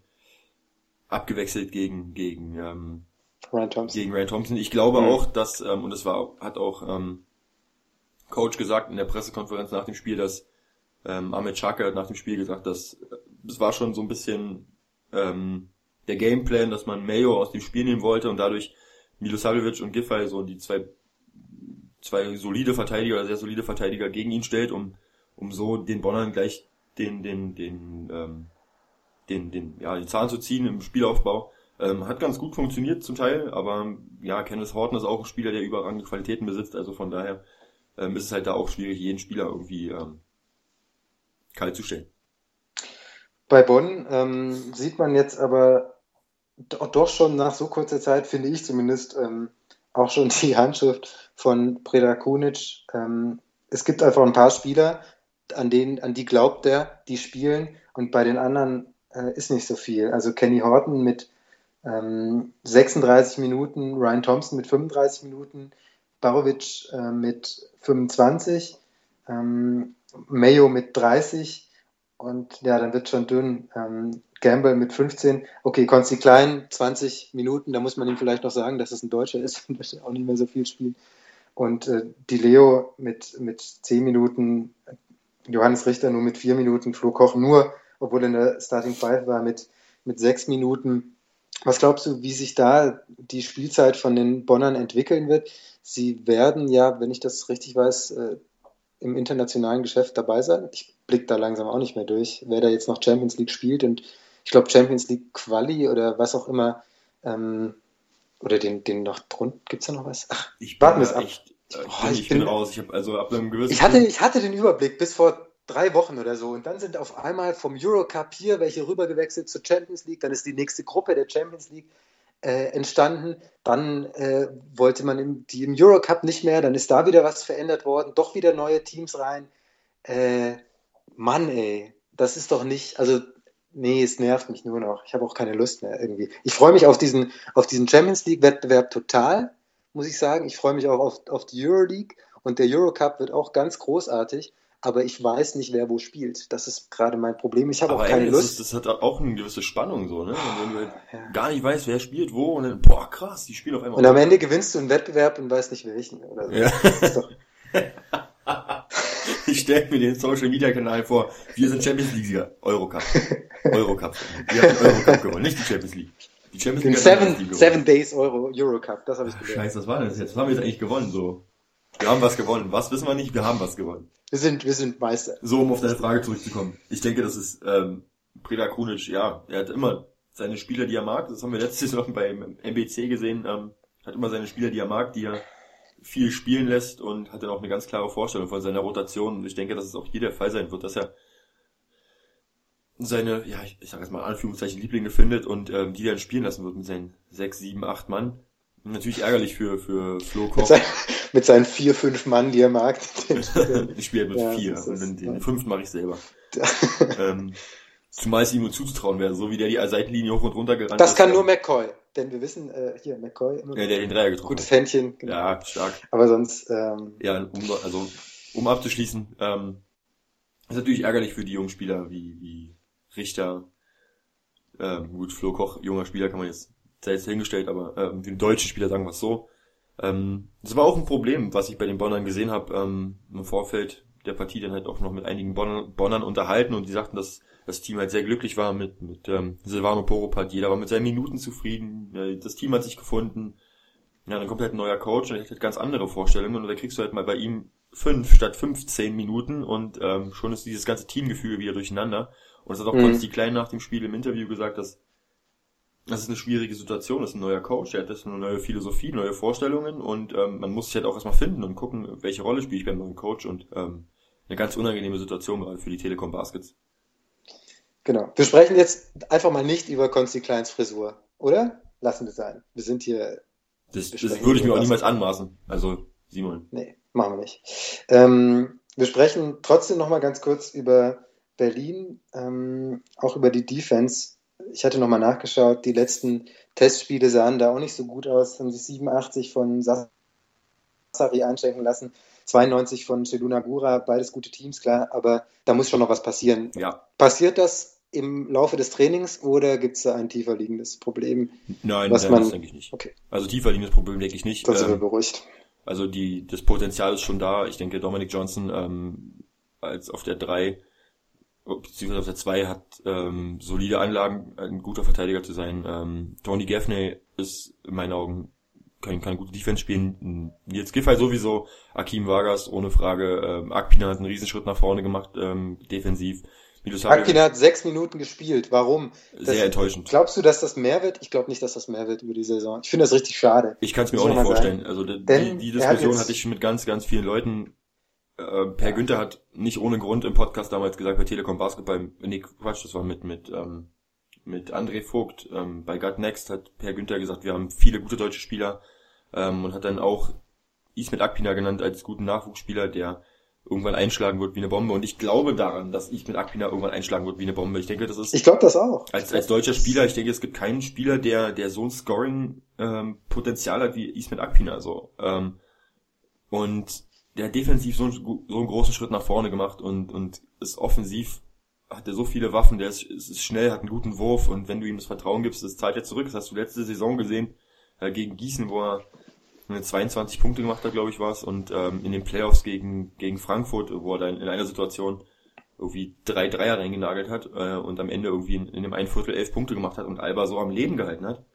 abgewechselt gegen gegen ähm, Ryan Thompson. gegen Ryan Thompson. Ich glaube Mhm. auch, dass, ähm, und das war, hat auch ähm, Coach gesagt in der Pressekonferenz nach dem Spiel, dass ähm, Ahmed Chaka hat nach dem Spiel gesagt, dass es war schon so ein bisschen ähm, der Gameplan, dass man Mayo aus dem Spiel nehmen wollte und dadurch Milosavljevic und Giffey so die zwei zwei solide Verteidiger sehr solide Verteidiger gegen ihn stellt, um um so den Bonnern gleich den den den ähm, den den ja den Zahn zu ziehen im Spielaufbau. Ähm, hat ganz gut funktioniert zum Teil, aber ja, Kenneth Horton ist auch ein Spieler, der überragende Qualitäten besitzt, also von daher ähm, ist es halt da auch schwierig, jeden Spieler irgendwie ähm, kalt zu stellen. Bei Bonn ähm, sieht man jetzt aber do- doch schon nach so kurzer Zeit, finde ich zumindest, ähm, auch schon die Handschrift von Preda Kunic. Ähm, es gibt einfach ein paar Spieler, an denen, an die glaubt er, die spielen und bei den anderen äh, ist nicht so viel. Also Kenny Horton mit ähm, 36 Minuten, Ryan Thompson mit 35 Minuten, Barovic äh, mit 25, ähm, Mayo mit 30 und ja, dann wird schon dünn. Ähm, Gamble mit 15. Okay, Konsti Klein, 20 Minuten, da muss man ihm vielleicht noch sagen, dass es ein Deutscher ist und dass er auch nicht mehr so viel spielt. Und äh, die Leo mit, mit 10 Minuten, Johannes Richter nur mit 4 Minuten, Flo Koch nur, obwohl er in der Starting Five war, mit, mit 6 Minuten. Was glaubst du, wie sich da die Spielzeit von den Bonnern entwickeln wird? Sie werden ja, wenn ich das richtig weiß, äh, im internationalen Geschäft dabei sein. Ich blicke da langsam auch nicht mehr durch, wer da jetzt noch Champions League spielt und ich glaube Champions League Quali oder was auch immer ähm, oder den, den noch drunter. Gibt es da noch was? Ach, ich warten wir es ab. Echt, äh, ich, bin, ich bin raus. Ich habe also ab einem gewissen. Ich hatte, ich hatte den Überblick bis vor drei Wochen oder so und dann sind auf einmal vom Eurocup hier welche rübergewechselt zur Champions League. Dann ist die nächste Gruppe der Champions League äh, entstanden. Dann äh, wollte man im, die im Eurocup nicht mehr. Dann ist da wieder was verändert worden. Doch wieder neue Teams rein. Äh, Mann, ey, das ist doch nicht, also nee, es nervt mich nur noch. Ich habe auch keine Lust mehr irgendwie. Ich freue mich auf diesen, auf diesen Champions League-Wettbewerb total, muss ich sagen. Ich freue mich auch auf, auf die Euroleague und der Eurocup wird auch ganz großartig. Aber ich weiß nicht, wer wo spielt. Das ist gerade mein Problem. Ich habe auch keine ey, Lust. Ist, das hat auch eine gewisse Spannung so, ne? Wenn du halt ja. gar nicht weißt, wer spielt wo und dann, boah, krass, die spielen auf einmal. Und am Ende gewinnst du einen Wettbewerb und weißt nicht welchen. Oder so. Ja. Doch ich stelle mir den Social Media Kanal vor. Wir sind Champions League-Sieger. Eurocup. Eurocup. Wir haben den Eurocup gewonnen, nicht die Champions League. Die Champions League. Seven, seven Days Euro, Eurocup, das habe ich gelernt. Scheiße, was war das jetzt? Was haben wir jetzt eigentlich gewonnen, so? Wir haben was gewonnen. Was wissen wir nicht? Wir haben was gewonnen. Wir sind, wir sind Meister. So, um auf deine Frage zurückzukommen. Ich denke, das ist, ähm, Preda Krunic, ja, er hat immer seine Spieler, die er mag. Das haben wir letztes Jahr beim MBC gesehen. Ähm, hat immer seine Spieler, die er mag, die er viel spielen lässt und hat dann auch eine ganz klare Vorstellung von seiner Rotation. Und ich denke, dass es auch hier der Fall sein wird, dass er seine, ja, ich, ich sage jetzt mal Anführungszeichen Lieblinge findet und ähm, die dann spielen lassen wird mit seinen sechs, sieben, acht Mann. Natürlich ärgerlich für, für Flo Koch. Mit, sein, mit seinen vier, fünf Mann, die er mag. ich spiele mit ja, vier und den, den fünften mache ich selber. ähm, zumal es ihm zuzutrauen wäre, so wie der die Seitenlinie hoch und runter gerannt Das ist, kann nur McCoy. Denn wir wissen, äh, hier, McCoy. Immer ja, der den Dreier getroffen Gutes Händchen. Genau. Ja, stark. Aber sonst, ähm, Ja, um, also, um abzuschließen, ähm, ist natürlich ärgerlich für die jungen Spieler wie, wie Richter, ähm, gut, Flo Koch, junger Spieler kann man jetzt selbst hingestellt, aber ähm, wie ein deutscher Spieler sagen wir es so. Ähm, das war auch ein Problem, was ich bei den Bonnern gesehen habe, ähm, im Vorfeld der Partie dann halt auch noch mit einigen Bonn Bonnern unterhalten und die sagten, dass das Team halt sehr glücklich war mit, mit ähm, Silvano Poropat. Jeder war mit seinen Minuten zufrieden. Das Team hat sich gefunden. Ja, dann kommt halt ein neuer Coach und der hat halt ganz andere Vorstellungen und da kriegst du halt mal bei ihm fünf statt 15 Minuten und ähm, schon ist dieses ganze Teamgefühl wieder durcheinander. Und es hat auch mhm. Konsti Klein nach dem Spiel im Interview gesagt, dass das ist eine schwierige Situation, das ist ein neuer Coach, der hat das eine neue Philosophie, neue Vorstellungen und ähm, man muss sich halt auch erstmal finden und gucken, welche Rolle spiele ich beim neuen Coach und ähm, eine ganz unangenehme Situation gerade für die Telekom Baskets. Genau. Wir sprechen jetzt einfach mal nicht über Konsti Kleins Frisur, oder? Lassen wir sein. Wir sind hier. Das, das würde ich mir auch niemals anmaßen. Also, Simon. Nee, machen wir nicht. Ähm, wir sprechen trotzdem noch mal ganz kurz über Berlin, ähm, auch über die Defense. Ich hatte noch mal nachgeschaut, die letzten Testspiele sahen da auch nicht so gut aus. Haben sich 87 von Sassari einschenken lassen. 92 von Gura, beides gute Teams, klar, aber da muss schon noch was passieren. Ja. Passiert das im Laufe des Trainings oder gibt es da ein tiefer liegendes Problem? Nein, was nein man, das denke ich nicht. Okay. Also tiefer liegendes Problem denke ich nicht. Da sind ähm, wir beruhigt. Also die, das Potenzial ist schon da. Ich denke, Dominic Johnson ähm, als auf der 3 beziehungsweise auf der 2 hat ähm, solide Anlagen, ein guter Verteidiger zu sein. Ähm, Tony Gaffney ist in meinen Augen kann, kann gute Defense spielen. Nils Giffey sowieso, Akim Vargas ohne Frage. Ähm, Akpina hat einen Riesenschritt nach vorne gemacht, ähm, defensiv. Akpina hat sechs Minuten gespielt. Warum? Das, Sehr enttäuschend. Glaubst du, dass das mehr wird? Ich glaube nicht, dass das mehr wird über die Saison. Ich finde das richtig schade. Ich kann es mir auch nicht vorstellen. Sein. Also die, die Diskussion hatte ich schon mit ganz, ganz vielen Leuten. Äh, per. Günther hat nicht ohne Grund im Podcast damals gesagt, bei Telekom Basketball, nee, Quatsch, das war mit, mit, ähm, mit André Vogt, ähm, bei God Next hat Per Günther gesagt, wir haben viele gute deutsche Spieler, ähm, und hat dann auch Ismet Akpina genannt als guten Nachwuchsspieler, der irgendwann einschlagen wird wie eine Bombe. Und ich glaube daran, dass Ismet Akpina irgendwann einschlagen wird wie eine Bombe. Ich denke, das ist. Ich glaube das auch. Als, als deutscher Spieler, ich denke, es gibt keinen Spieler, der, der so ein Scoring-Potenzial ähm, hat wie Ismet Akpina. So. Ähm, und der defensiv so, so einen großen Schritt nach vorne gemacht und, und ist offensiv, hat er so viele Waffen, der ist, ist schnell, hat einen guten Wurf und wenn du ihm das Vertrauen gibst, das zahlt er zurück. Das hast du letzte Saison gesehen äh, gegen Gießen, wo er 22 Punkte gemacht hat, glaube ich, war es. Und ähm, in den Playoffs gegen, gegen Frankfurt, wo er dann in einer Situation irgendwie drei Dreier reingenagelt hat äh, und am Ende irgendwie in, in dem einen Viertel elf Punkte gemacht hat und Alba so am Leben gehalten hat.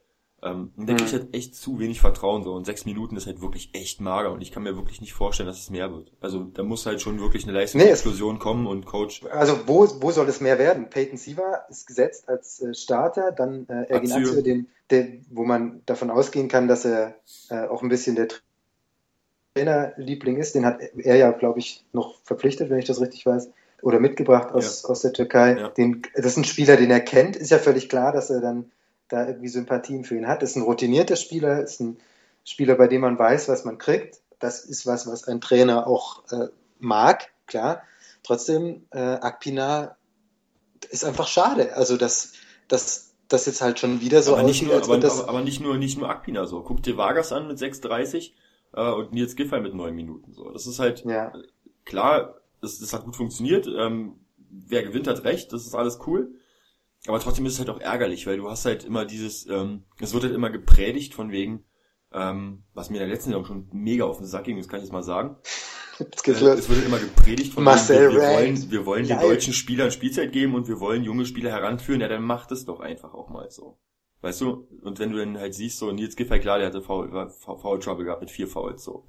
Ähm, der mhm. kriegt halt echt zu wenig Vertrauen so und sechs Minuten ist halt wirklich echt mager und ich kann mir wirklich nicht vorstellen, dass es mehr wird. Also da muss halt schon wirklich eine Leistungsexplosion nee, kommen und Coach. Also wo, wo soll es mehr werden? Peyton Siva ist gesetzt als äh, Starter, dann äh, Ergin Aksu, den, der, wo man davon ausgehen kann, dass er äh, auch ein bisschen der Trainerliebling ist. Den hat er ja, glaube ich, noch verpflichtet, wenn ich das richtig weiß oder mitgebracht aus, ja. aus der Türkei. Ja. Den, das ist ein Spieler, den er kennt. Ist ja völlig klar, dass er dann da irgendwie Sympathien für ihn hat. Ist ein routinierter Spieler, ist ein Spieler, bei dem man weiß, was man kriegt. Das ist was, was ein Trainer auch äh, mag, klar. Trotzdem, äh, Akpina ist einfach schade. Also, dass das, das jetzt halt schon wieder so aber aussieht, nur, aber, das... aber, nicht nur, nicht nur Akpina so. Guck dir Vargas an mit 6,30 äh, und Nils Giffey mit 9 Minuten so. Das ist halt, ja. klar, das, das hat gut funktioniert. Ähm, wer gewinnt, hat recht. Das ist alles cool. Aber trotzdem ist es halt auch ärgerlich, weil du hast halt immer dieses, ähm, es wird halt immer gepredigt von wegen, ähm, was mir in der letzten Saison schon mega auf den Sack ging, das kann ich jetzt mal sagen. Äh, es wird halt immer gepredigt von Marcel wegen, wir, wir wollen, wir wollen den deutschen Spielern Spielzeit geben und wir wollen junge Spieler heranführen, ja, dann macht es doch einfach auch mal so. Weißt du? Und wenn du dann halt siehst, so Nils Giffey, klar, der hatte Foul, Foul Trouble gehabt mit vier Fouls, so.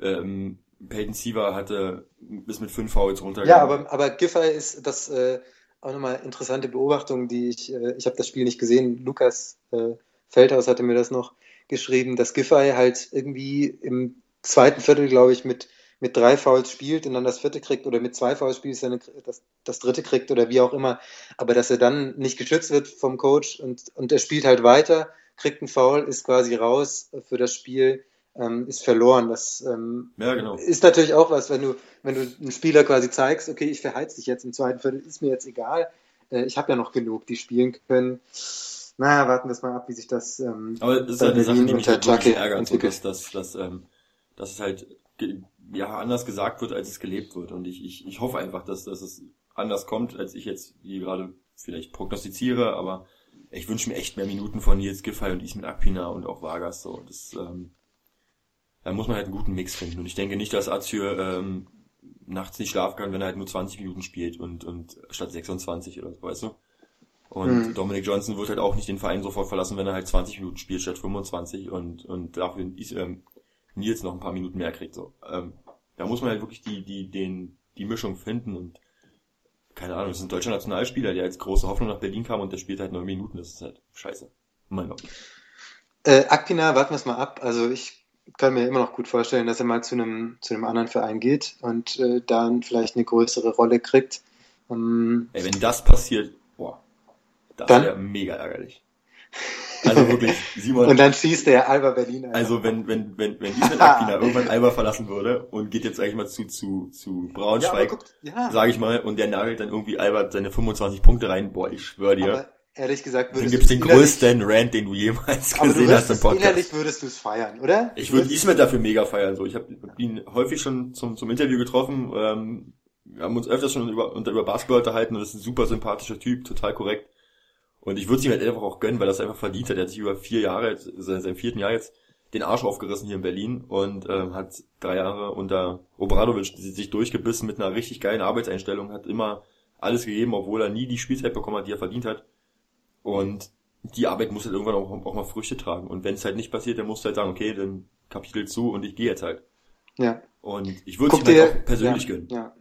Ähm, Peyton Siever hatte bis mit fünf Fouls runtergegangen. Ja, aber, aber Giffey ist das, äh, auch nochmal interessante Beobachtung, die ich, äh, ich habe das Spiel nicht gesehen, Lukas äh, Feldhaus hatte mir das noch geschrieben, dass Giffey halt irgendwie im zweiten Viertel, glaube ich, mit, mit drei Fouls spielt und dann das vierte kriegt oder mit zwei Fouls spielt, dann das, das dritte kriegt oder wie auch immer, aber dass er dann nicht geschützt wird vom Coach und, und er spielt halt weiter, kriegt einen Foul, ist quasi raus für das Spiel ähm, ist verloren. Das ähm, ja, genau. ist natürlich auch was, wenn du, wenn du einem Spieler quasi zeigst, okay, ich verheiz dich jetzt im zweiten Viertel, ist mir jetzt egal. Äh, ich habe ja noch genug, die spielen können. Na, warten wir es mal ab, wie sich das ähm, Aber es ist halt eine Sache, die mich halt wirklich ärgert, so, dass, dass, dass, ähm, dass es halt ja anders gesagt wird, als es gelebt wird. Und ich, ich, ich hoffe einfach, dass, dass es anders kommt, als ich jetzt hier gerade vielleicht prognostiziere, aber ich wünsche mir echt mehr Minuten von Nils Giffey und Ismet Akpina und auch Vargas so. Das ähm, da muss man halt einen guten Mix finden. Und ich denke nicht, dass Azure ähm, nachts nicht schlafen kann, wenn er halt nur 20 Minuten spielt und, und statt 26 oder so, weißt du? Und mhm. Dominic Johnson wird halt auch nicht den Verein sofort verlassen, wenn er halt 20 Minuten spielt statt 25 und, und dafür ähm, Nils noch ein paar Minuten mehr kriegt. So. Ähm, da muss man halt wirklich die, die, den, die Mischung finden und keine Ahnung, das ist ein deutscher Nationalspieler, der als große Hoffnung nach Berlin kam und der spielt halt neun Minuten, das ist halt scheiße. Mein Gott. Äh, Akpina, warten wir es mal ab. Also ich kann mir immer noch gut vorstellen, dass er mal zu einem, zu einem anderen Verein geht und äh, dann vielleicht eine größere Rolle kriegt. Ähm, Ey, wenn das passiert, boah, das wäre mega ärgerlich. Also wirklich, Simon. und dann schießt der Alba Berlin. Ein. Also wenn, wenn, wenn, wenn Ismail Akina irgendwann Alba verlassen würde und geht jetzt eigentlich mal zu, zu, zu Braunschweig, ja, ja. sage ich mal, und der nagelt dann irgendwie Albert seine 25 Punkte rein, boah, ich schwör dir. Aber ehrlich gesagt würdest Dann gibt's den größten Rant, den du jemals gesehen hast im Podcast. Innerlich würdest du es feiern, oder? Ich würde Ismet dafür mega feiern. So, ich habe ihn häufig schon zum, zum Interview getroffen. Ähm, wir haben uns öfters schon über, unter, über Basketball unterhalten und das ist ein super sympathischer Typ, total korrekt. Und ich würde es ihm halt einfach auch gönnen, weil das einfach verdient hat. Er hat sich über vier Jahre, jetzt, seit seinem vierten Jahr jetzt, den Arsch aufgerissen hier in Berlin und ähm, hat drei Jahre unter Obradovic sich durchgebissen mit einer richtig geilen Arbeitseinstellung, hat immer alles gegeben, obwohl er nie die Spielzeit bekommen hat, die er verdient hat. Und die Arbeit muss halt irgendwann auch, auch mal Früchte tragen. Und wenn es halt nicht passiert, dann musst du halt sagen, okay, dann Kapitel zu und ich gehe jetzt halt. Ja. Und ich würde es ihm halt auch persönlich ja, gönnen. Ja.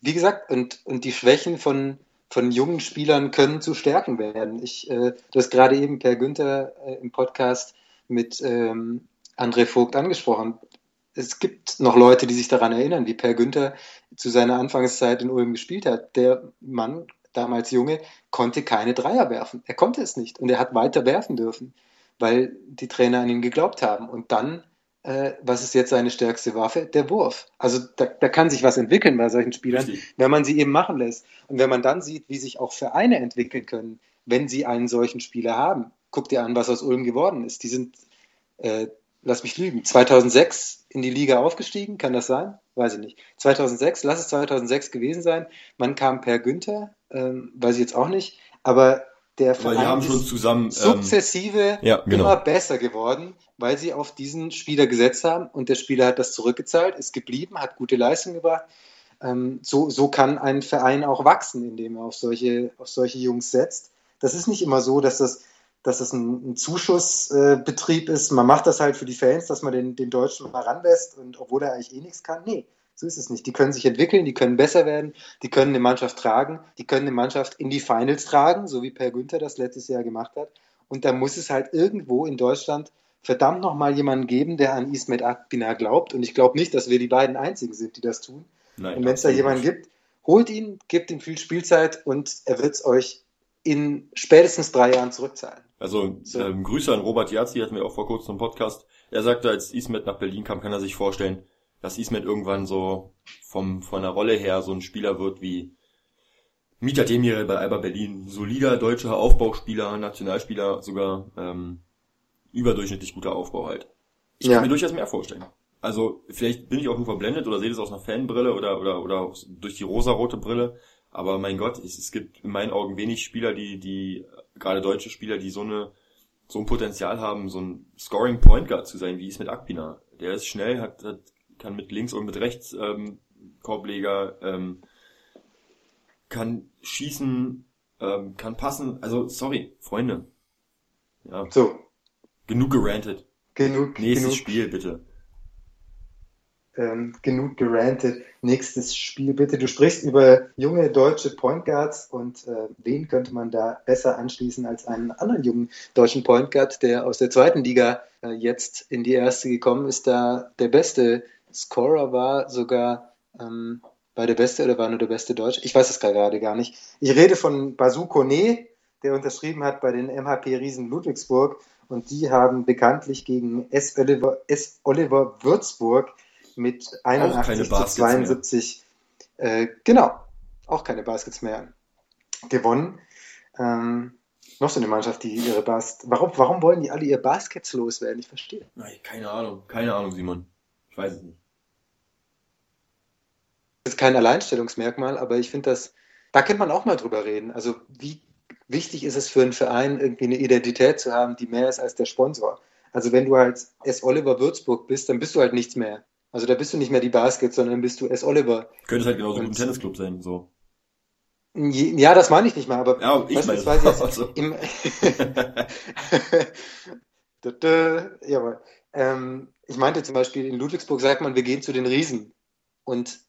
Wie gesagt, und, und die Schwächen von, von jungen Spielern können zu Stärken werden. Ich, äh, du hast gerade eben Per Günther äh, im Podcast mit ähm, André Vogt angesprochen. Es gibt noch Leute, die sich daran erinnern, wie Per Günther zu seiner Anfangszeit in Ulm gespielt hat. Der Mann damals Junge, konnte keine Dreier werfen. Er konnte es nicht und er hat weiter werfen dürfen. weil die Trainer an ihn geglaubt haben. Und dann, äh, was ist jetzt seine stärkste Waffe? Der Wurf. Also da, da kann sich was entwickeln bei solchen Spielern, Richtig. wenn man sie eben machen lässt. Und wenn man dann sieht, wie sich auch Vereine entwickeln können, wenn sie einen solchen Spieler haben. Guck dir an, was aus Ulm geworden ist. Die sind, äh, lass mich lügen, 2006 in die Liga aufgestiegen, kann das sein? Weiß ich nicht. 2006, lass es 2006 gewesen sein. Man kam per Günther, ähm, weiß ich jetzt auch nicht, aber der Verein die haben schon zusammen ähm, sukzessive ja, genau. immer besser geworden, weil sie auf diesen Spieler gesetzt haben und der Spieler hat das zurückgezahlt, ist geblieben, hat gute Leistung gebracht. Ähm, so, so kann ein Verein auch wachsen, indem er auf solche, auf solche Jungs setzt. Das ist nicht immer so, dass das, dass das ein, ein Zuschussbetrieb äh, ist. Man macht das halt für die Fans, dass man den, den Deutschen mal ranlässt und obwohl er eigentlich eh nichts kann. Nee, so ist es nicht. Die können sich entwickeln, die können besser werden, die können eine Mannschaft tragen, die können eine Mannschaft in die Finals tragen, so wie Per Günther das letztes Jahr gemacht hat. Und da muss es halt irgendwo in Deutschland verdammt nochmal jemanden geben, der an Ismet Akbina glaubt. Und ich glaube nicht, dass wir die beiden Einzigen sind, die das tun. Nein, und wenn es da jemanden gibt, holt ihn, gebt ihm viel Spielzeit und er wird es euch in spätestens drei Jahren zurückzahlen. Also so. ähm, Grüße an Robert Jazzi, hatten wir auch vor kurzem im Podcast. Er sagte, als Ismet nach Berlin kam, kann er sich vorstellen, dass Ismet irgendwann so vom von der Rolle her so ein Spieler wird wie Mieter Demir bei Alba Berlin. Solider deutscher Aufbauspieler, Nationalspieler, sogar ähm, überdurchschnittlich guter Aufbau halt. Ich ja. kann mir durchaus mehr vorstellen. Also vielleicht bin ich auch nur verblendet oder sehe das aus einer Fanbrille oder oder oder durch die rosarote Brille. Aber mein Gott, es, es gibt in meinen Augen wenig Spieler, die die gerade deutsche Spieler, die so eine so ein Potenzial haben, so ein Scoring Point Guard zu sein, wie es mit Akpina. Der ist schnell, hat, hat kann mit links und mit rechts ähm, Korbleger, ähm, kann schießen, ähm, kann passen. Also sorry, Freunde. Ja. So. Genug gerantet. Genug. Nächstes genug. Spiel bitte ähm, genug gerantet. Nächstes Spiel bitte. Du sprichst über junge deutsche Point Guards und äh, wen könnte man da besser anschließen als einen anderen jungen deutschen Point Guard, der aus der zweiten Liga äh, jetzt in die erste gekommen ist, da der beste Scorer war, sogar ähm, war der beste oder war nur der beste Deutsche? Ich weiß es gerade gar nicht. Ich rede von Basu Kone, der unterschrieben hat bei den MHP Riesen Ludwigsburg und die haben bekanntlich gegen S. Oliver, S. Oliver Würzburg mit 81 zu 72. Äh, genau, auch keine Baskets mehr gewonnen. Ähm, noch so eine Mannschaft, die ihre Baskets. Warum, warum wollen die alle ihr Baskets loswerden? Ich verstehe. Nein, keine Ahnung. Keine Ahnung, Simon. Ich weiß es nicht. Das ist kein Alleinstellungsmerkmal, aber ich finde das, da könnte man auch mal drüber reden. Also, wie wichtig ist es für einen Verein, irgendwie eine Identität zu haben, die mehr ist als der Sponsor? Also, wenn du halt S. Oliver Würzburg bist, dann bist du halt nichts mehr. Also da bist du nicht mehr die Baskets, sondern bist du S. Oliver. Könnte halt genauso gut ein Tennisclub sein, so. Ja, das meine ich nicht mal, aber ja, ich beispielsweise jetzt also. im Jawohl. Ähm, ich meinte zum Beispiel in Ludwigsburg sagt man, wir gehen zu den Riesen. Und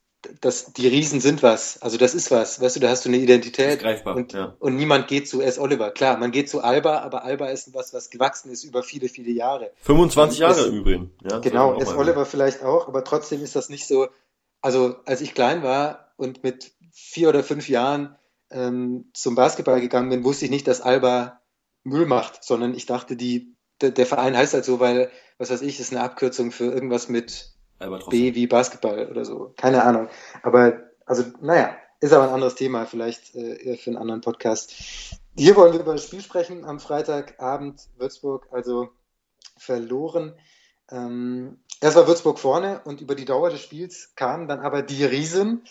das, die Riesen sind was. Also das ist was. Weißt du, da hast du eine Identität. greifbar, und, ja. und niemand geht zu S. Oliver. Klar, man geht zu Alba, aber Alba ist was, was gewachsen ist über viele, viele Jahre. 25 Jahre im Übrigen. Ja, genau, S. Oliver vielleicht auch, aber trotzdem ist das nicht so. Also als ich klein war und mit vier oder fünf Jahren ähm, zum Basketball gegangen bin, wusste ich nicht, dass Alba Müll macht, sondern ich dachte, die, der, der Verein heißt halt so, weil, was weiß ich, ist eine Abkürzung für irgendwas mit B wie Basketball oder so. Keine Ahnung. Aber, also, naja, ist aber ein anderes Thema, vielleicht äh, für einen anderen Podcast. Hier wollen wir über das Spiel sprechen am Freitagabend. Würzburg also verloren. Ähm, erst war Würzburg vorne und über die Dauer des Spiels kamen dann aber die Riesen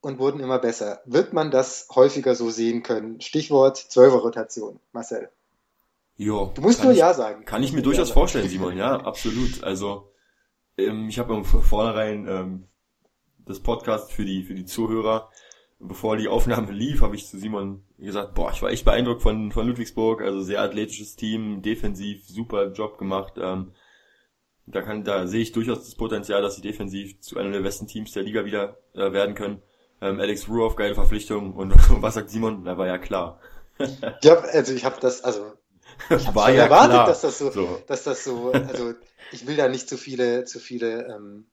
und wurden immer besser. Wird man das häufiger so sehen können? Stichwort Zwölfer-Rotation. Marcel. Jo, du musst nur ich, Ja sagen. Kann ich mir durchaus ja vorstellen, Simon. Ja, absolut. Also ich habe von vornherein ähm, das Podcast für die für die Zuhörer, bevor die Aufnahme lief, habe ich zu Simon gesagt, boah, ich war echt beeindruckt von von Ludwigsburg, also sehr athletisches Team, defensiv super Job gemacht. Ähm, da kann da sehe ich durchaus das Potenzial, dass sie defensiv zu einem der besten Teams der Liga wieder äh, werden können. Ähm, Alex Ruoff, geile Verpflichtung und was sagt Simon? Da war ja klar. ja, also ich habe das, also ich war ja erwartet, klar. dass das so, so, dass das so, also ich will da nicht zu viele, zu viele, ähm,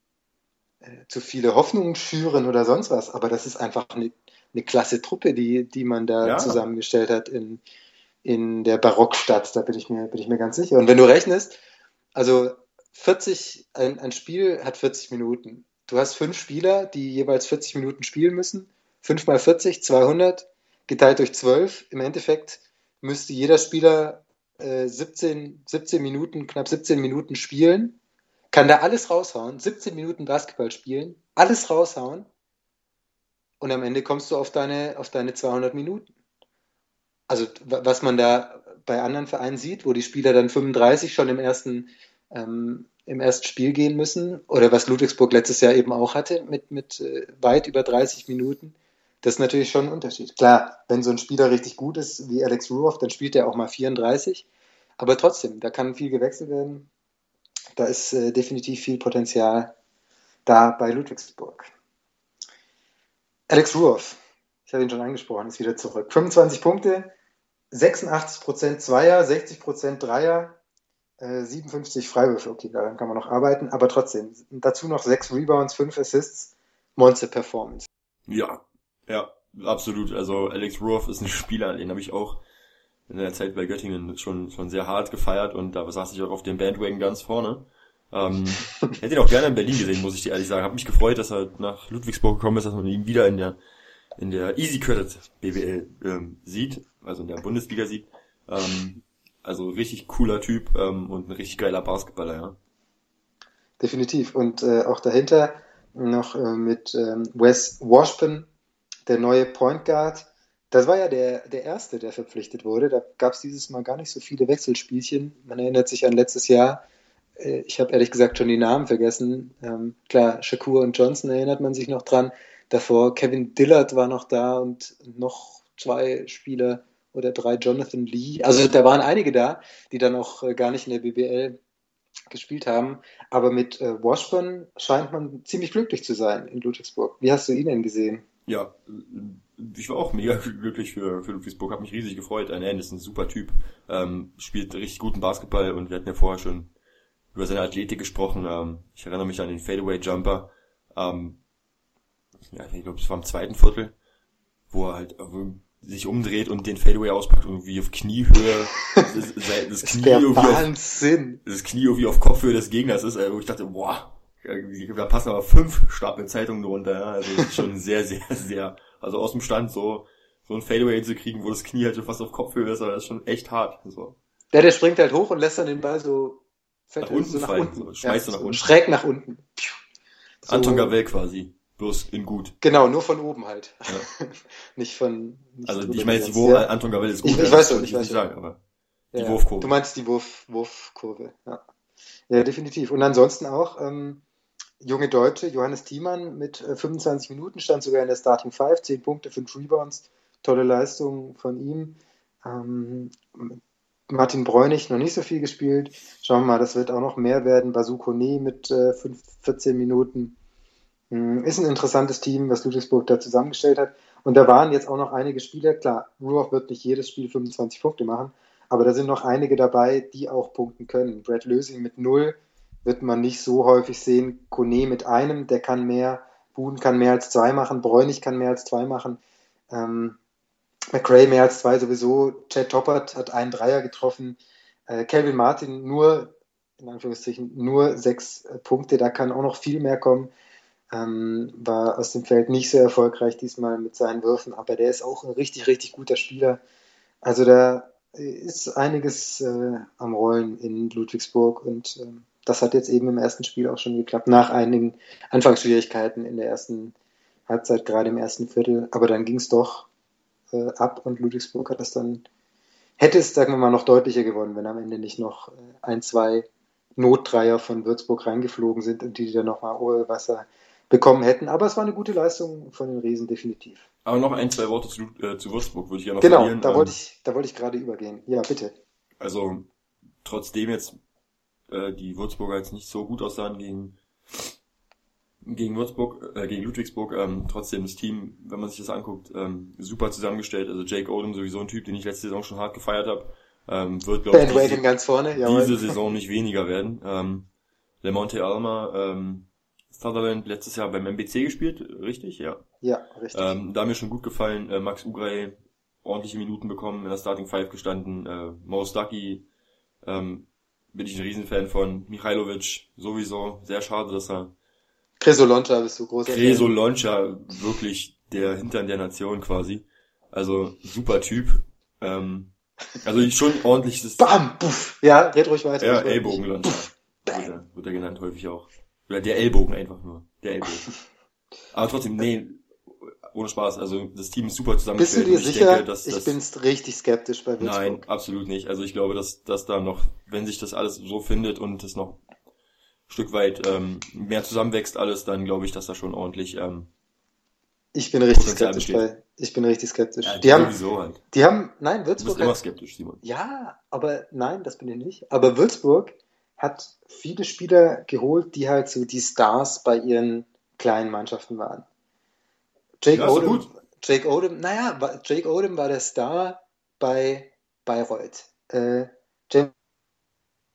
äh, zu viele Hoffnungen schüren oder sonst was, aber das ist einfach eine, eine klasse Truppe, die, die man da ja. zusammengestellt hat in, in der Barockstadt, da bin ich mir, bin ich mir ganz sicher. Und wenn du rechnest, also 40, ein, ein Spiel hat 40 Minuten. Du hast fünf Spieler, die jeweils 40 Minuten spielen müssen. 5 mal 40, 200, geteilt durch 12. Im Endeffekt müsste jeder Spieler äh, 17, 17 Minuten, knapp 17 Minuten spielen, kann da alles raushauen, 17 Minuten Basketball spielen, alles raushauen. Und am Ende kommst du auf deine, auf deine 200 Minuten. Also was man da bei anderen Vereinen sieht, wo die Spieler dann 35 schon im ersten, ähm, im ersten Spiel gehen müssen, oder was Ludwigsburg letztes Jahr eben auch hatte, mit, mit äh, weit über 30 Minuten, das ist natürlich schon ein Unterschied. Klar, wenn so ein Spieler richtig gut ist wie Alex Ruoff, dann spielt er auch mal 34. Aber trotzdem, da kann viel gewechselt werden. Da ist äh, definitiv viel Potenzial da bei Ludwigsburg. Alex Ruoff, ich habe ihn schon angesprochen, ist wieder zurück. 25 Punkte, 86% Zweier, 60% Dreier, äh, 57 Freiwürfe. Okay, daran kann man noch arbeiten, aber trotzdem. Dazu noch 6 Rebounds, 5 Assists, Monster Performance. Ja, ja, absolut. Also Alex Ruoff ist ein Spieler, den habe ich auch in der Zeit bei Göttingen schon, schon sehr hart gefeiert und da saß ich auch auf dem Bandwagon ganz vorne. Ähm, hätte ihn auch gerne in Berlin gesehen, muss ich dir ehrlich sagen. Hab mich gefreut, dass er nach Ludwigsburg gekommen ist, dass man ihn wieder in der in der Easy Credit BWL ähm, sieht, also in der Bundesliga sieht. Ähm, also richtig cooler Typ ähm, und ein richtig geiler Basketballer, ja. Definitiv. Und äh, auch dahinter noch äh, mit ähm, Wes Washburn, der neue Point Guard. Das war ja der, der erste, der verpflichtet wurde. Da gab es dieses Mal gar nicht so viele Wechselspielchen. Man erinnert sich an letztes Jahr. Äh, ich habe ehrlich gesagt schon die Namen vergessen. Ähm, klar, Shakur und Johnson erinnert man sich noch dran. Davor Kevin Dillard war noch da und noch zwei Spieler oder drei Jonathan Lee. Also da waren einige da, die dann auch äh, gar nicht in der BBL gespielt haben. Aber mit äh, Washburn scheint man ziemlich glücklich zu sein in Ludwigsburg. Wie hast du ihn denn gesehen? Ja, ich war auch mega glücklich für, für Ludwigsburg, habe mich riesig gefreut. Ein ist ein super Typ, ähm, spielt richtig guten Basketball und wir hatten ja vorher schon über seine Athletik gesprochen. Ähm, ich erinnere mich an den Fadeaway Jumper. Ähm, ja, ich glaube, es war im zweiten Viertel, wo er halt sich umdreht und den Fadeaway auspackt und irgendwie auf Kniehöhe das, das Knie das Knie irgendwie auf Kopfhöhe des Gegners ist, wo ich dachte, boah, da passen aber fünf Stapel Zeitungen drunter, ja. Also schon sehr, sehr, sehr, also aus dem Stand so, so ein Fadeaway zu kriegen, wo das Knie halt schon fast auf Kopfhöhe ist, aber das ist schon echt hart. So. Ja, der springt halt hoch und lässt dann den Ball so nach unten so nach fallen, unten. So, schmeißt ja, so nach unten. Schräg nach unten. So. Anton Gavel quasi. Bloß in gut. Genau, nur von oben halt. Ja. nicht von. Nicht also ich meine, wo ja. Anton Gavel ist gut. Ich, ich weiß schon, ich weiß nicht sagen, aber die Wurfkurve. Du meinst die Wurf, Wurfkurve, ja. Ja, definitiv. Und ansonsten auch ähm, junge Deutsche, Johannes Thiemann mit äh, 25 Minuten stand sogar in der Starting Five, 10 Punkte, 5 Rebounds, tolle Leistung von ihm. Ähm, Martin Bräunig noch nicht so viel gespielt. Schauen wir mal, das wird auch noch mehr werden. Basu Kone mit äh, 5, 14 Minuten. Hm, ist ein interessantes Team, was Ludwigsburg da zusammengestellt hat. Und da waren jetzt auch noch einige Spieler. Klar, Ruoff wird nicht jedes Spiel 25 Punkte machen, aber da sind noch einige dabei, die auch punkten können. Brad Lösing mit null wird man nicht so häufig sehen. Kone mit einem, der kann mehr. Buden kann mehr als zwei machen. Bräunig kann mehr als zwei machen. Ähm, McRae mehr als zwei sowieso. Chad Toppert hat einen Dreier getroffen. Äh, Martin nur, in Anführungszeichen, nur sechs äh, Punkte. Da kann auch noch viel mehr kommen. Ähm, war aus dem Feld nicht sehr erfolgreich diesmal mit seinen Würfen, aber der ist auch ein richtig, richtig guter Spieler. Also da ist einiges äh, am Rollen in Ludwigsburg und äh, das hat jetzt eben im ersten Spiel auch schon geklappt, nach einigen Anfangsschwierigkeiten in der ersten Halbzeit, gerade im ersten Viertel. Aber dann ging es doch äh, ab und Ludwigsburg hat das dann, hätte es, sagen wir mal, noch deutlicher gewonnen, wenn am Ende nicht noch äh, ein, zwei Notdreier von Würzburg reingeflogen sind und die dann nochmal Wasser bekommen hätten. Aber es war eine gute Leistung von den Riesen, definitiv. Aber noch ein, zwei Worte zu, äh, zu Würzburg würde ich ja noch Genau, verlieren. da wollte ähm, ich, da wollte ich gerade übergehen. Ja, bitte. Also, trotzdem jetzt äh, die Würzburger jetzt nicht so gut aussahen gegen gegen Würzburg, äh, gegen Ludwigsburg, ähm, trotzdem das Team, wenn man sich das anguckt, ähm, super zusammengestellt. Also Jake Odom sowieso ein Typ, den ich letzte Saison schon hart gefeiert habe. Ähm, wird, glaube ich, diese, ganz vorne, diese Saison nicht weniger werden. Ähm, Lemonte Alma, ähm, Sutherland letztes Jahr beim MBC gespielt, richtig? Ja. Ja, richtig. Ähm, da mir schon gut gefallen, äh, Max Ugrei ordentliche Minuten bekommen, in der Starting Five gestanden. Äh, Mo Stucky ähm, bin ich ein Riesenfan von. Michailovic sowieso. Sehr schade, dass er... Kresoloncha bist du großer Kresoloncha, wirklich der Hintern der Nation quasi. Also super Typ. Ähm, also schon ordentliches... Bam! Puff. Ja, red ruhig weiter. Ja, Ellbogenloncha. Wird er, wird er genannt häufig auch. Oder der Ellbogen einfach nur. Der Ellbogen. Aber trotzdem, nee, ohne Spaß. Also das Team ist super zusammengestellt. Bist du dir sicher? Denke, dass, ich bin richtig skeptisch bei Würzburg. Nein, absolut nicht. Also ich glaube, dass, dass da noch, wenn sich das alles so findet und es noch ein Stück weit ähm, mehr zusammenwächst alles, dann glaube ich, dass da schon ordentlich ähm, ich bin richtig skeptisch bei. Ich bin richtig skeptisch. Ja, die, haben, halt. die haben, nein, Würzburg. Du bist immer skeptisch, Simon. Ja, aber nein, das bin ich nicht. Aber Würzburg hat viele Spieler geholt, die halt so die Stars bei ihren kleinen Mannschaften waren. Jake ja, Odom, Jake Odom, naja, Jake Odom war der Star bei Bayreuth. Äh, James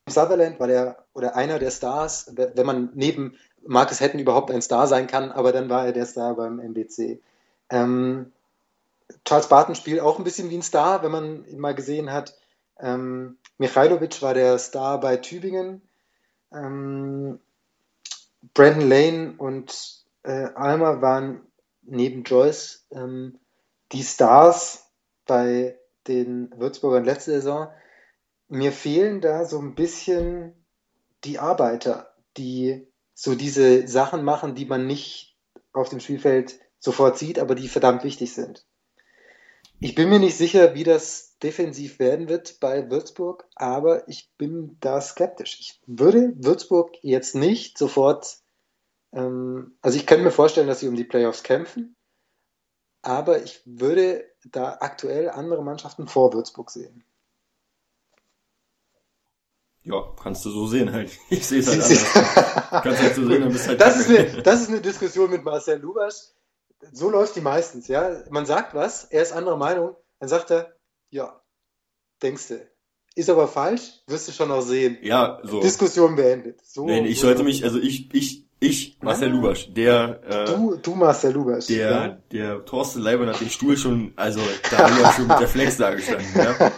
Sutherland war der oder einer der Stars, wenn man neben Marcus Hatton überhaupt ein Star sein kann, aber dann war er der Star beim MBC. Ähm, Charles Barton spielt auch ein bisschen wie ein Star, wenn man ihn mal gesehen hat. Ähm, Michailovic war der Star bei Tübingen. Ähm, Brandon Lane und äh, Alma waren neben Joyce ähm, die Stars bei den Würzburgern letzte Saison. Mir fehlen da so ein bisschen die Arbeiter, die so diese Sachen machen, die man nicht auf dem Spielfeld sofort sieht, aber die verdammt wichtig sind. Ich bin mir nicht sicher, wie das defensiv werden wird bei Würzburg, aber ich bin da skeptisch. Ich würde Würzburg jetzt nicht sofort, ähm, also ich könnte mir vorstellen, dass sie um die Playoffs kämpfen, aber ich würde da aktuell andere Mannschaften vor Würzburg sehen. Ja, kannst du so sehen halt. Ich sehe es halt anders. kannst halt so sehen, dann bist halt das, ist eine, das ist eine Diskussion mit Marcel Lubasch. So läuft die meistens, ja. Man sagt was, er ist anderer Meinung, dann sagt er, ja, denkst du. Ist aber falsch, wirst du schon noch sehen. Ja, so. Diskussion beendet. So, Nein, ich sollte mich, also ich, ich, ich, Marcel ah. Lubasch, der, äh, du, du Marcel Lubasch. Der, ja. der Thorsten Leibern hat den Stuhl schon, also da haben wir schon mit der Flex da gestanden, ja.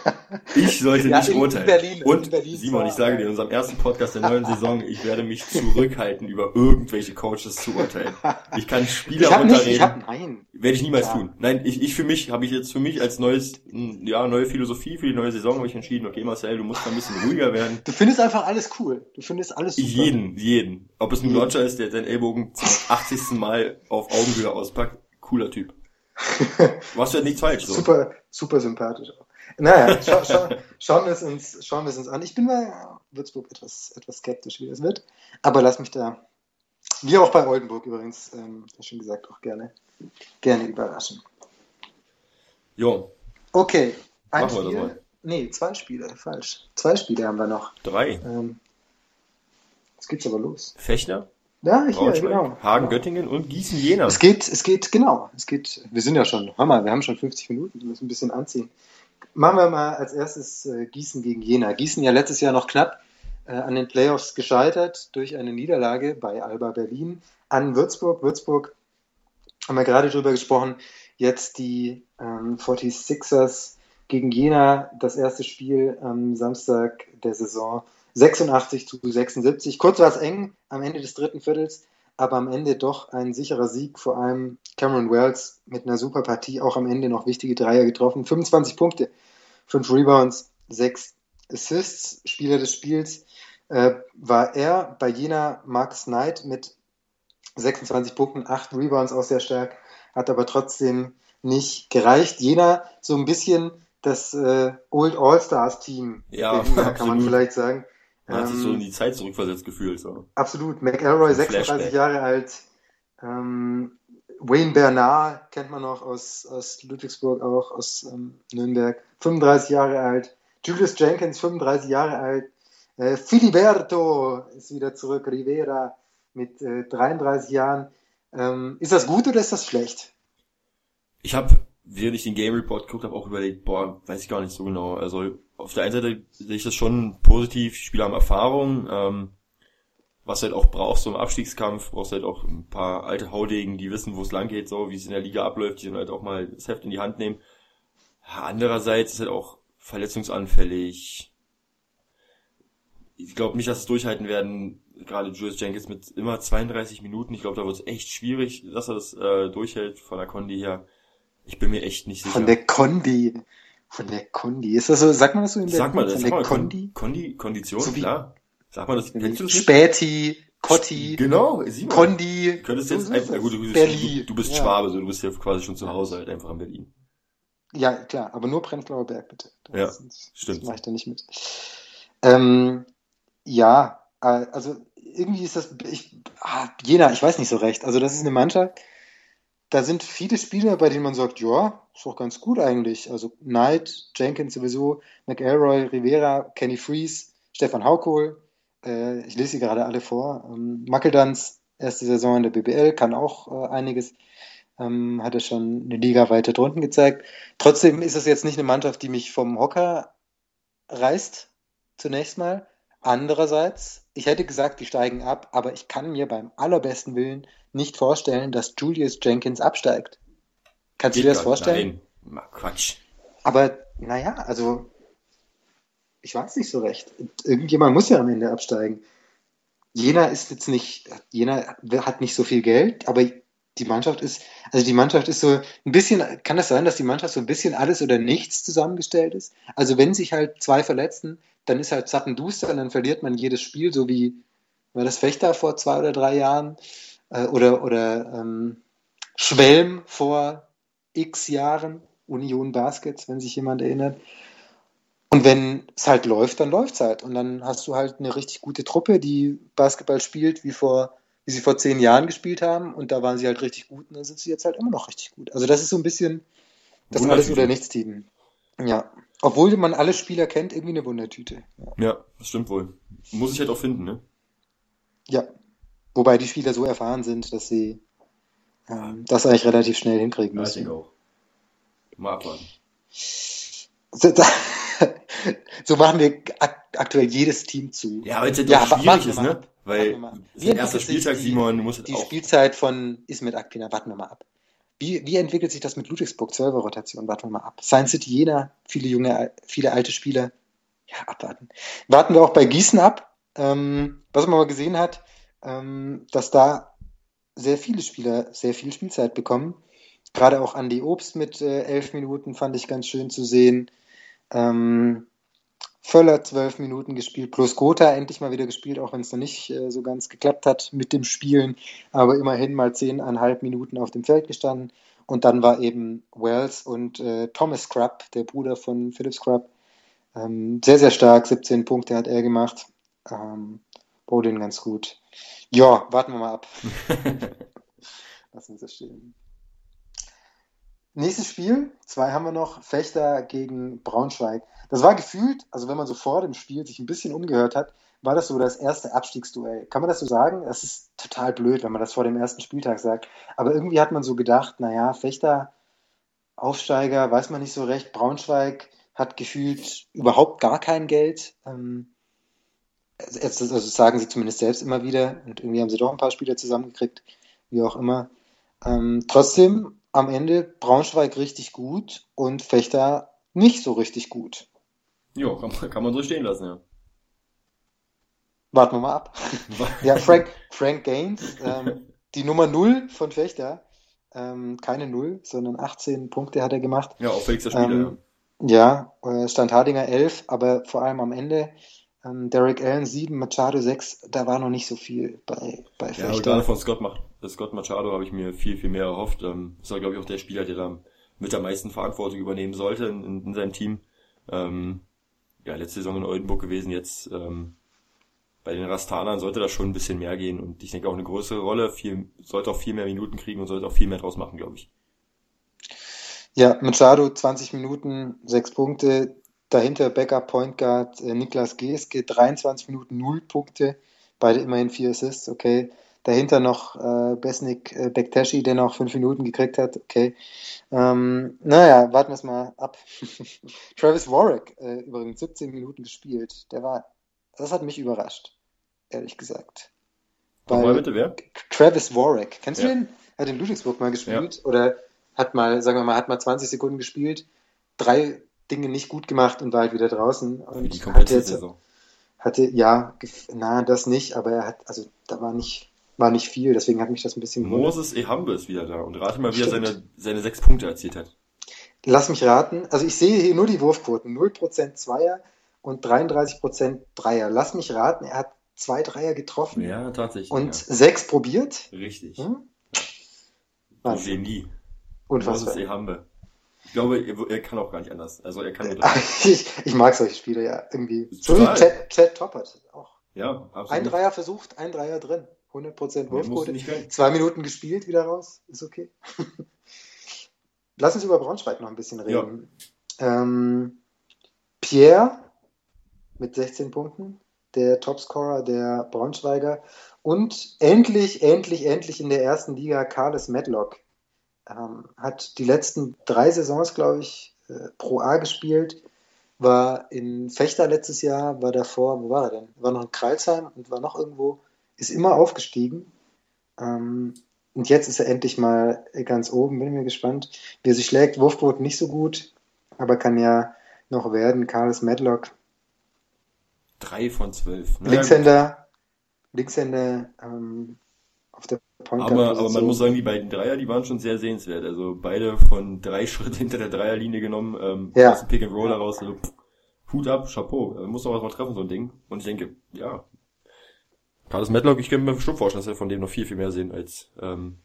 Ich sollte ja, nicht in, urteilen. In Berlin, Und, Berlin Simon, ich sage dir, in unserem ersten Podcast der neuen Saison, ich werde mich zurückhalten, über irgendwelche Coaches zu urteilen. Ich kann Spieler ich runterreden. Nicht, ich hab, nein. Werde ich niemals ja. tun. Nein, ich, ich für mich, habe ich jetzt für mich als neues, ja, neue Philosophie für die neue Saison habe ich entschieden, okay, Marcel, du musst da ein bisschen ruhiger werden. Du findest einfach alles cool. Du findest alles super. Jeden, jeden. Ob es ein Roger ist, der seinen Ellbogen zum 80. Mal auf Augenhöhe auspackt, cooler Typ. Was ja nichts falsch. So. Super, super sympathisch auch. Naja, scha scha schauen, wir es uns, schauen wir es uns an. Ich bin bei Würzburg etwas, etwas skeptisch, wie das wird. Aber lass mich da, wie auch bei Oldenburg übrigens, ähm, schon gesagt, auch gerne, gerne überraschen. Jo. Okay. Ein Machen Spiel. Wir Nee, zwei Spiele, falsch. Zwei Spiele haben wir noch. Drei. Ähm, jetzt geht's aber los. Fechner? Ja, hier, genau. Hagen, Göttingen und Gießen, Jena. Es geht, es geht, genau. Es geht, wir sind ja schon, hör mal, wir haben schon 50 Minuten, wir müssen ein bisschen anziehen. Machen wir mal als erstes äh, Gießen gegen Jena. Gießen ja letztes Jahr noch knapp äh, an den Playoffs gescheitert durch eine Niederlage bei Alba Berlin an Würzburg. Würzburg haben wir gerade drüber gesprochen. Jetzt die ähm, 46ers gegen Jena, das erste Spiel am Samstag der Saison 86 zu 76. Kurz war es eng am Ende des dritten Viertels, aber am Ende doch ein sicherer Sieg. Vor allem Cameron Wells mit einer super Partie, auch am Ende noch wichtige Dreier getroffen. 25 Punkte, 5 Rebounds, 6 Assists. Spieler des Spiels äh, war er bei Jena Marcus Knight mit 26 Punkten, 8 Rebounds auch sehr stark, hat aber trotzdem nicht gereicht. Jena so ein bisschen das äh, Old All-Stars Team, ja, kann man vielleicht sagen. Man hat sich so in die Zeit zurückversetzt gefühlt. So. Absolut. McElroy, 36 Jahre alt. Ähm, Wayne Bernard kennt man noch aus, aus Ludwigsburg, auch aus ähm, Nürnberg. 35 Jahre alt. Julius Jenkins, 35 Jahre alt. Äh, Filiberto ist wieder zurück. Rivera mit äh, 33 Jahren. Ähm, ist das gut oder ist das schlecht? Ich habe, während ich den Game Report geguckt habe, auch überlegt, boah, weiß ich gar nicht so genau. Also auf der einen Seite sehe ich das schon positiv, Spieler haben Erfahrung, ähm, was halt auch brauchst, so im Abstiegskampf, brauchst halt auch ein paar alte Haudegen, die wissen, wo es lang geht, so wie es in der Liga abläuft, die dann halt auch mal das Heft in die Hand nehmen. andererseits ist er auch verletzungsanfällig. Ich glaube nicht, dass es durchhalten werden, gerade Julius Jenkins mit immer 32 Minuten. Ich glaube, da wird es echt schwierig, dass er das äh, durchhält von der Kondi her. Ich bin mir echt nicht sicher. Von der Kondi. Von der Kondi. Ist das so, sagt man das so in der Sag mal, das sag der mal, Kondi? Kondi, Kondition, So wie- klar. Sag mal, das kennst du das? Späti, Kotti, Genau, sieh mal. Kondi. Du könntest So jetzt einfach, gut, du bist, du, du bist Ja. Schwabe, so du bist ja quasi schon zu Hause halt einfach in Berlin. Ja, klar, aber nur Prenzlauer Berg, bitte. Das, Ja, das, stimmt. Das mache ich da nicht mit. Ähm, ja, äh, also irgendwie ist das, ich, ah, Jena, ich weiß nicht so recht. Also das ist eine Mannschaft, da sind viele Spieler, bei denen man sagt, ja, ist doch ganz gut eigentlich. Also Knight, Jenkins sowieso, McElroy, Rivera, Kenny Freeze, Stefan Haukohl, äh, ich lese sie gerade alle vor. Ähm, Mackeldans, erste Saison in der BBL, kann auch äh, einiges. Ähm, hat er schon eine Liga weiter drunten gezeigt. Trotzdem ist es jetzt nicht eine Mannschaft, die mich vom Hocker reißt, zunächst mal. Andererseits, ich hätte gesagt, die steigen ab, aber ich kann mir beim allerbesten Willen nicht vorstellen, dass Julius Jenkins absteigt. Kannst du dir das vorstellen? Nein, Quatsch. Aber naja, also ich weiß nicht so recht. Irgendjemand muss ja am Ende absteigen. Jena ist jetzt nicht, Jena hat nicht so viel Geld, aber die Mannschaft ist, also die Mannschaft ist so ein bisschen, kann das sein, dass die Mannschaft so ein bisschen alles oder nichts zusammengestellt ist? Also wenn sich halt zwei verletzen, dann ist halt Zappenduster und dann verliert man jedes Spiel, so wie war das Fechter vor zwei oder drei Jahren äh, oder, oder ähm, Schwelm vor x Jahren, Union Baskets, wenn sich jemand erinnert. Und wenn es halt läuft, dann läuft es halt. Und dann hast du halt eine richtig gute Truppe, die Basketball spielt, wie vor, wie sie vor zehn Jahren gespielt haben. Und da waren sie halt richtig gut und dann sind sie jetzt halt immer noch richtig gut. Also das ist so ein bisschen das. Alles- oder Nichts-Team. Ja. Obwohl man alle Spieler kennt, irgendwie eine Wundertüte. Ja. Ja, das stimmt wohl. Muss ich halt auch finden, ne? ja. Wobei die Spieler so erfahren sind, dass sie ähm, das eigentlich relativ schnell hinkriegen Ja, ich denke müssen. auch. Mal abwarten. So, so machen wir ak aktuell jedes Team zu. Ja, weil es halt Ja, auch aber schwierig ist, ne? Weil es ist der erste entwickelt sich Spieltag, die- Simon, du musst halt Die auch. Spielzeit von Ismet Akpina, warten wir mal ab. Wie, wie entwickelt sich das mit Ludwigsburg? 12er Rotation, warten wir mal ab. Science City Jena, viele junge, viele alte Spieler. Ja, abwarten. Warten wir auch bei Gießen ab. Ähm, was man mal gesehen hat, ähm, dass da sehr viele Spieler sehr viel Spielzeit bekommen. Gerade auch Andy Obst mit äh, elf Minuten fand ich ganz schön zu sehen. Ähm, Völler zwölf Minuten gespielt, plus Gotha endlich mal wieder gespielt, auch wenn es noch nicht äh, so ganz geklappt hat mit dem Spielen, aber immerhin mal zehneinhalb Minuten auf dem Feld gestanden. Und dann war eben Wells und äh, Thomas Scrubb, der Bruder von Philip Scrubb, ähm, sehr, sehr stark. 17 Punkte hat er gemacht. Ähm, Bowden ganz gut. Ja, warten wir mal ab. Lassen wir das stehen. Nächstes Spiel, zwei haben wir noch, Fechter gegen Braunschweig. Das war gefühlt, also wenn man so vor dem Spiel sich ein bisschen umgehört hat, war das so das erste Abstiegsduell. Kann man das so sagen? Das ist total blöd, wenn man das vor dem ersten Spieltag sagt. Aber irgendwie hat man so gedacht, naja, Fechter, Aufsteiger, weiß man nicht so recht. Braunschweig hat gefühlt überhaupt gar kein Geld. Ähm, also, also sagen sie zumindest selbst immer wieder. Und irgendwie haben sie doch ein paar Spieler zusammengekriegt, wie auch immer. Ähm, trotzdem am Ende Braunschweig richtig gut und Fechter nicht so richtig gut. Jo, kann man, kann man so stehen lassen, ja. Warten wir mal ab. ja, Frank, Frank Gaines, ähm, die Nummer 0 von Fechter. Ähm, keine 0, sondern 18 Punkte hat er gemacht. Ja, auffälligster Spieler, Ähm, Ja, äh, Stand Hardinger 11, aber vor allem am Ende ähm, Derek Allen 7, Machado 6, da war noch nicht so viel bei, bei ja. Ja, aber Fechter. gerade von Scott, Mach Scott Machado habe ich mir viel, viel mehr erhofft. Ähm, ist ja, glaube ich, auch der Spieler, der da mit der meisten Verantwortung übernehmen sollte in, in, in seinem Team. Ähm, ja, letzte Saison in Oldenburg gewesen, jetzt ähm, bei den Rastanern sollte das schon ein bisschen mehr gehen und ich denke auch eine größere Rolle, viel, sollte auch viel mehr Minuten kriegen und sollte auch viel mehr draus machen, glaube ich. Ja, Machado 20 Minuten, 6 Punkte. Dahinter Backup Point Guard äh, Niklas Geske, 23 Minuten, 0 Punkte. Beide immerhin 4 Assists, okay. Dahinter noch äh, Besnik äh, Bektashi, der noch 5 Minuten gekriegt hat, okay. Ähm, naja, warten wir es mal ab. Travis Warwick, äh, übrigens 17 Minuten gespielt. Der war, das hat mich überrascht, ehrlich gesagt. Nochmal bitte, wer? Travis Warwick, kennst Ja. du den? Hat in Ludwigsburg mal gespielt oder hat mal, sagen wir mal, hat mal 20 Sekunden gespielt. drei Dinge nicht gut gemacht und war halt wieder draußen. Und die komplette hatte, Saison. hatte, ja, na, das nicht, aber er hat, also da war nicht, war nicht viel, deswegen hat mich das ein bisschen gewundert. Moses Ehambe ist wieder da und rate mal, wie er Stimmt. seine, seine sechs Punkte erzielt hat. Lass mich raten, also ich sehe hier nur die Wurfquoten, 0% Zweier und 33% Dreier. Lass mich raten, er hat zwei Dreier getroffen Ja, tatsächlich. und sechs probiert. ja. Richtig. Hm? Ein Wahnsinn. Genie. Unfassbar. Moses Ehambe. Ich glaube, er, er kann auch gar nicht anders. Also er kann Ich, ich mag solche Spiele ja irgendwie. So wie. Chad, Chad Toppert auch. Ja, absolut. Ein Dreier versucht, ein Dreier drin. 100% Mehr musst du Wurfquote. Zwei Minuten gespielt, wieder raus. Ist okay. Lass uns über Braunschweig noch ein bisschen reden. Ähm, Pierre mit 16 Punkten, der Topscorer der Braunschweiger. Und endlich, endlich, endlich in der ersten Liga Carles Medlock. Ähm, hat die letzten drei Saisons, glaube ich, äh, Pro A gespielt. War in Fechter letztes Jahr, war davor, wo war er denn? War noch in Kreilsheim und war noch irgendwo, ist immer aufgestiegen. Ähm, und jetzt ist er endlich mal ganz oben. Bin mir gespannt, wie er sich schlägt. Wurfquote nicht so gut, aber kann ja noch werden. Carlos Medlock, Drei von zwölf. Na, Linkshänder, Linkshänder ähm, auf der Point Aber, aber man muss sagen, die beiden Dreier, die waren schon sehr sehenswert. Also beide von drei Schritt hinter der Dreierlinie genommen, ähm, Ja. aus dem Pick and Roll heraus. Also, Hut ab, Chapeau. Muss doch was mal treffen, so ein Ding. Und ich denke, ja. Carlos Medlock, ich könnte mir bestimmt vorstellen, dass wir von dem noch viel, viel mehr sehen als ähm,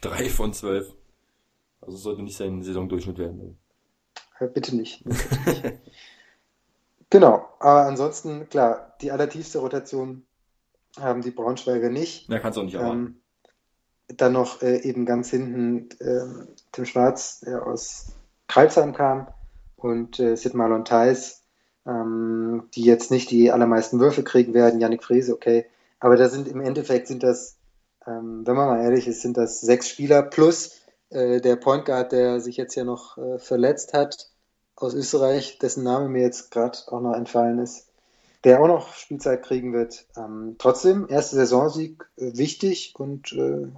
drei von zwölf. Also es sollte nicht sein Saisondurchschnitt werden. Äh, Bitte nicht. Bitte nicht. genau, aber ansonsten, klar, die allertiefste Rotation haben die Braunschweiger nicht. Na, kannst du auch nicht erwarten. Ähm, dann noch äh, eben ganz hinten ähm, Tim Schwarz, der aus Kreilsheim kam, und äh, Sid Marlon Theis, ähm, die jetzt nicht die allermeisten Würfe kriegen werden. Yannick Frese, okay. Aber da sind im Endeffekt sind das, ähm, wenn man mal ehrlich ist, sind das sechs Spieler plus äh, der Point Guard, der sich jetzt ja noch äh, verletzt hat aus Österreich, dessen Name mir jetzt gerade auch noch entfallen ist, der auch noch Spielzeit kriegen wird. Ähm, trotzdem, erster Saisonsieg äh, wichtig und äh,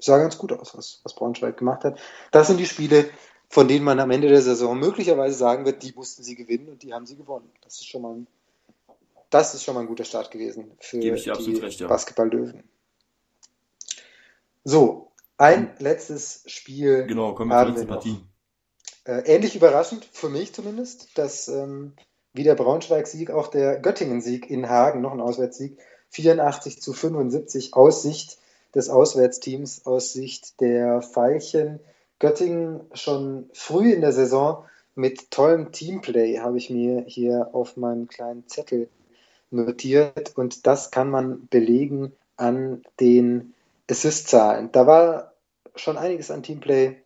sah ganz gut aus, was, was Braunschweig gemacht hat. Das sind die Spiele, von denen man am Ende der Saison möglicherweise sagen wird, die mussten sie gewinnen und die haben sie gewonnen. Das ist schon mal ein, das ist schon mal ein guter Start gewesen für die recht, ja. Basketball-Löwen. So, ein letztes Spiel Genau, kommen wir zur letzten. Partie. äh, ähnlich überraschend, für mich zumindest, dass ähm, wie der Braunschweig-Sieg auch der Göttingen-Sieg in Hagen, noch ein Auswärtssieg, 84 zu 75 aus Sicht des Auswärtsteams, aus Sicht der Veilchen. Göttingen schon früh in der Saison mit tollem Teamplay habe ich mir hier auf meinem kleinen Zettel notiert und das kann man belegen an den Assist-Zahlen. Da war schon einiges an Teamplay,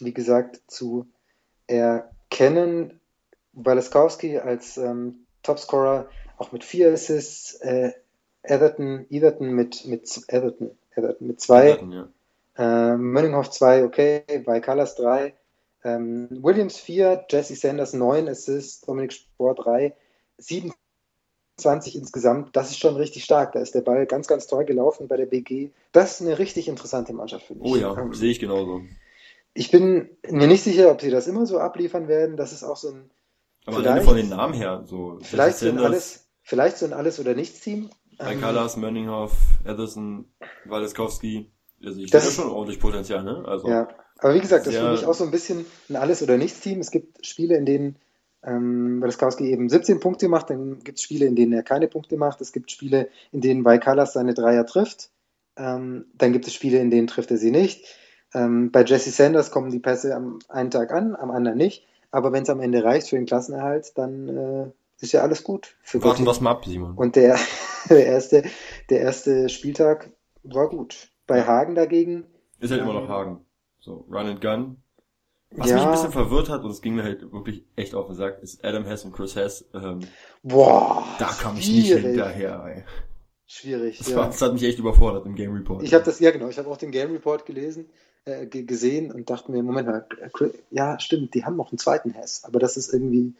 wie gesagt, zu erkennen. Waleskowski als ähm, Topscorer auch mit vier Assists, äh, Etherton, Etherton mit, mit Etherton, Etherton mit zwei, ja. äh, Mönninghoff zwei, okay, Vaikalas drei, ähm, Williams vier, Jesse Sanders neun Assists, Dominik Spohr drei, 27 insgesamt, das ist schon richtig stark. Da ist der Ball ganz, ganz toll gelaufen bei der BG. Das ist eine richtig interessante Mannschaft, finde ich. Oh ja, Ähm, sehe ich genauso. ich bin mir nicht sicher, ob sie das immer so abliefern werden. Das ist auch so ein, Aber alleine von den Namen her, so. vielleicht so ein alles, vielleicht so ein alles oder nichts Team. Ähm, Alcalas, Mönninghoff, Ederson, Waleskowski. Also ich Das ist- schon ordentlich Potenzial, ne? Also, Ja, aber wie gesagt, das für mich auch so ein bisschen ein alles oder nichts Team. Es gibt Spiele, in denen ähm, Waleskowski eben 17 Punkte macht, dann gibt es Spiele, in denen er keine Punkte macht. Es gibt Spiele, in denen Vaikalas seine Dreier trifft. Ähm, dann gibt es Spiele, in denen trifft er sie nicht. Ähm, bei Jesse Sanders kommen die Pässe am einen Tag an, am anderen nicht. Aber wenn es am Ende reicht für den Klassenerhalt, dann äh, ist ja alles gut für warten wir es mal ab, Simon. Und der, der, erste, der erste Spieltag war gut. Bei Hagen dagegen, Ist halt immer noch Hagen. So, Run and Gun. Was mich ein ja, bisschen verwirrt hat, und es ging mir halt wirklich echt auf den Sack, ist Adam Hess und Chris Hess. Ähm, boah, da kam ich nicht hinterher, ey. Schwierig, Das, ja. war, das hat mich echt überfordert im Game Report. Ich habe das, ja genau, ich habe auch den Game Report gelesen, äh, ge- gesehen und dachte mir, Moment mal, äh, ja, stimmt, die haben noch einen zweiten Hess, aber das ist irgendwie,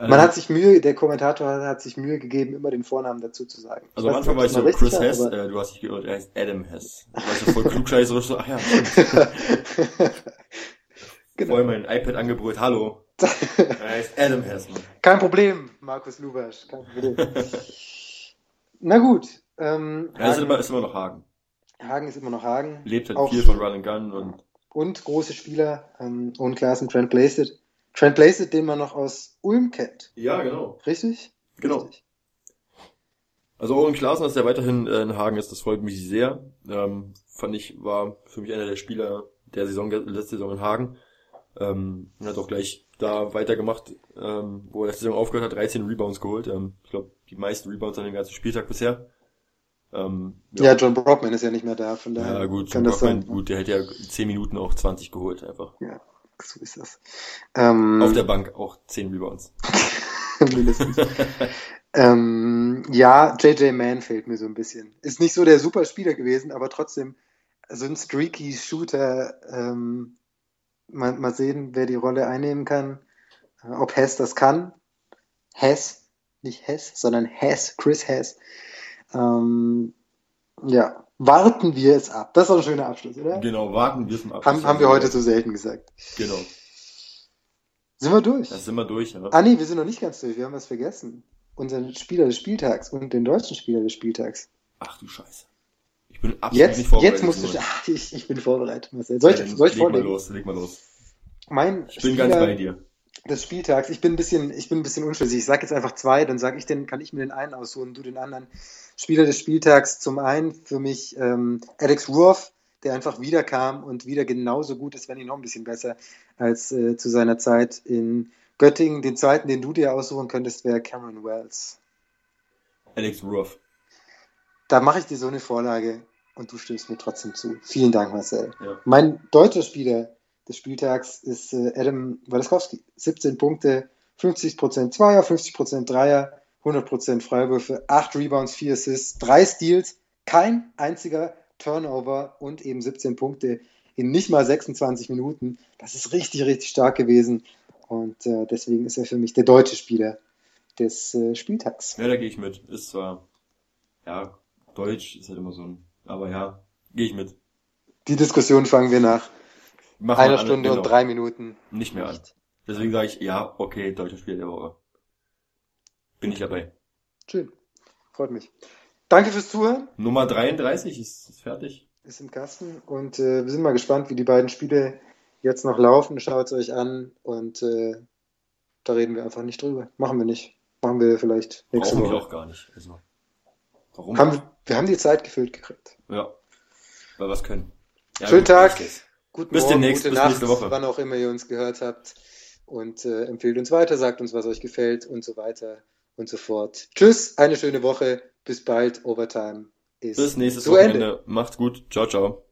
man hat sich Mühe, der Kommentator hat sich Mühe gegeben, immer den Vornamen dazu zu sagen. also am Anfang war ich so, Chris Hess, war, äh, du hast dich geirrt, er heißt Adam Hess. Du warst so voll klugscheißerisch, so, ach ja, genau. mein iPad angebrüllt, hallo. er heißt Adam Hessmann. Kein Problem, Markus Lubasch, kein Problem. Na gut. Ähm, ja, ist immer, ist immer noch Hagen. Hagen ist immer noch Hagen. Lebt halt auch viel von Run and Gun und. Und große Spieler, ähm, Owen Klaassen, Trent Blazed. Trent Blazed, den man noch aus Ulm kennt. Ja, genau. Richtig? Genau. Richtig. Also Owen Klaassen, dass der weiterhin äh, in Hagen ist, das freut mich sehr. Ähm, fand ich, war für mich einer der Spieler der Saison, letzte Saison in Hagen. Ähm, hat auch gleich da weitergemacht, ähm, wo er letzte Saison aufgehört hat, 13 Rebounds geholt. Ähm, ich glaube, die meisten Rebounds an dem ganzen Spieltag bisher. Ähm, ja. ja, John Brockman ist ja nicht mehr da, von daher. Ja, gut, John Brockman, gut, der hätte ja 10 Minuten auch 20 geholt, einfach. Ja, so ist das. Ähm, Auf der Bank auch 10 Rebounds. Mindestens. ähm, ja, JJ Mann fehlt mir so ein bisschen. Ist nicht so der super Spieler gewesen, aber trotzdem so ein streaky Shooter. Ähm, mal, mal sehen, wer die Rolle einnehmen kann. Äh, ob Hess das kann. Hess, nicht Hess, sondern Hess, Chris Hess. Ähm, ja, warten wir es ab. Das ist auch ein schöner Abschluss, oder? Genau, warten wir es ab. Haben, haben wir heute so selten gesagt. Genau. Sind wir durch? Das sind wir durch, ja. Ah nee, wir sind noch nicht ganz durch. Wir haben was vergessen. Unseren Spieler des Spieltags und den deutschen Spieler des Spieltags. Ach du Scheiße. Ich bin absolut jetzt, nicht vorbereitet. Jetzt musst du, ach, ich, ich bin vorbereitet, Marcel. Soll ich, ja, soll ich leg vorlegen? mal los, leg mal los. Mein ich bin Spieler ganz bei dir. Des Spieltags. Ich bin ein bisschen, ich bin ein bisschen unschlüssig. Ich sage jetzt einfach zwei, dann sage ich den, kann ich mir den einen aussuchen, du den anderen. Spieler des Spieltags zum einen für mich ähm, Alex Ruoff, der einfach wiederkam und wieder genauso gut ist, wenn nicht noch ein bisschen besser als äh, zu seiner Zeit in Göttingen. Den zweiten, den du dir aussuchen könntest, wäre Cameron Wells. Alex Ruoff. Da mache ich dir so eine Vorlage und du stimmst mir trotzdem zu. Vielen Dank, Marcel. Ja. Mein deutscher Spieler des Spieltags ist äh, Adam Walaskowski. 17 Punkte, 50% Zweier, 50% Dreier, 100% Freiwürfe, 8 Rebounds, 4 Assists, 3 Steals, kein einziger Turnover und eben 17 Punkte in nicht mal 26 Minuten. Das ist richtig, richtig stark gewesen. Und äh, deswegen ist er für mich der deutsche Spieler des äh, Spieltags. Ja, da gehe ich mit. Ist zwar, ja, Deutsch ist halt immer so ein, aber ja, gehe ich mit. Die Diskussion fangen wir nach Machen einer Stunde und drei Minuten nicht mehr an. Deswegen sage ich, ja, okay, deutscher Spieler der Woche. Bin ich dabei. Schön. Freut mich. Danke fürs Zuhören. Nummer 33 ist, ist fertig. Ist im Kasten und äh, wir sind mal gespannt, wie die beiden Spiele jetzt noch laufen. Schaut es euch an und äh, da reden wir einfach nicht drüber. Machen wir nicht. Machen wir vielleicht nächste Brauchen Woche. wir auch gar nicht. Also, warum? Haben wir, haben die Zeit gefüllt gekriegt. Ja, weil wir es können. Ja, Schönen Tag. Guten bis Morgen, demnächst, gute bis Nacht, nächste Woche. wann auch immer ihr uns gehört habt. Und äh, empfehlt uns weiter, sagt uns, was euch gefällt und so weiter und so fort. Tschüss, eine schöne Woche. Bis bald. Overtime ist Bis nächstes zu Wochenende. Ende. Macht's gut. Ciao, ciao.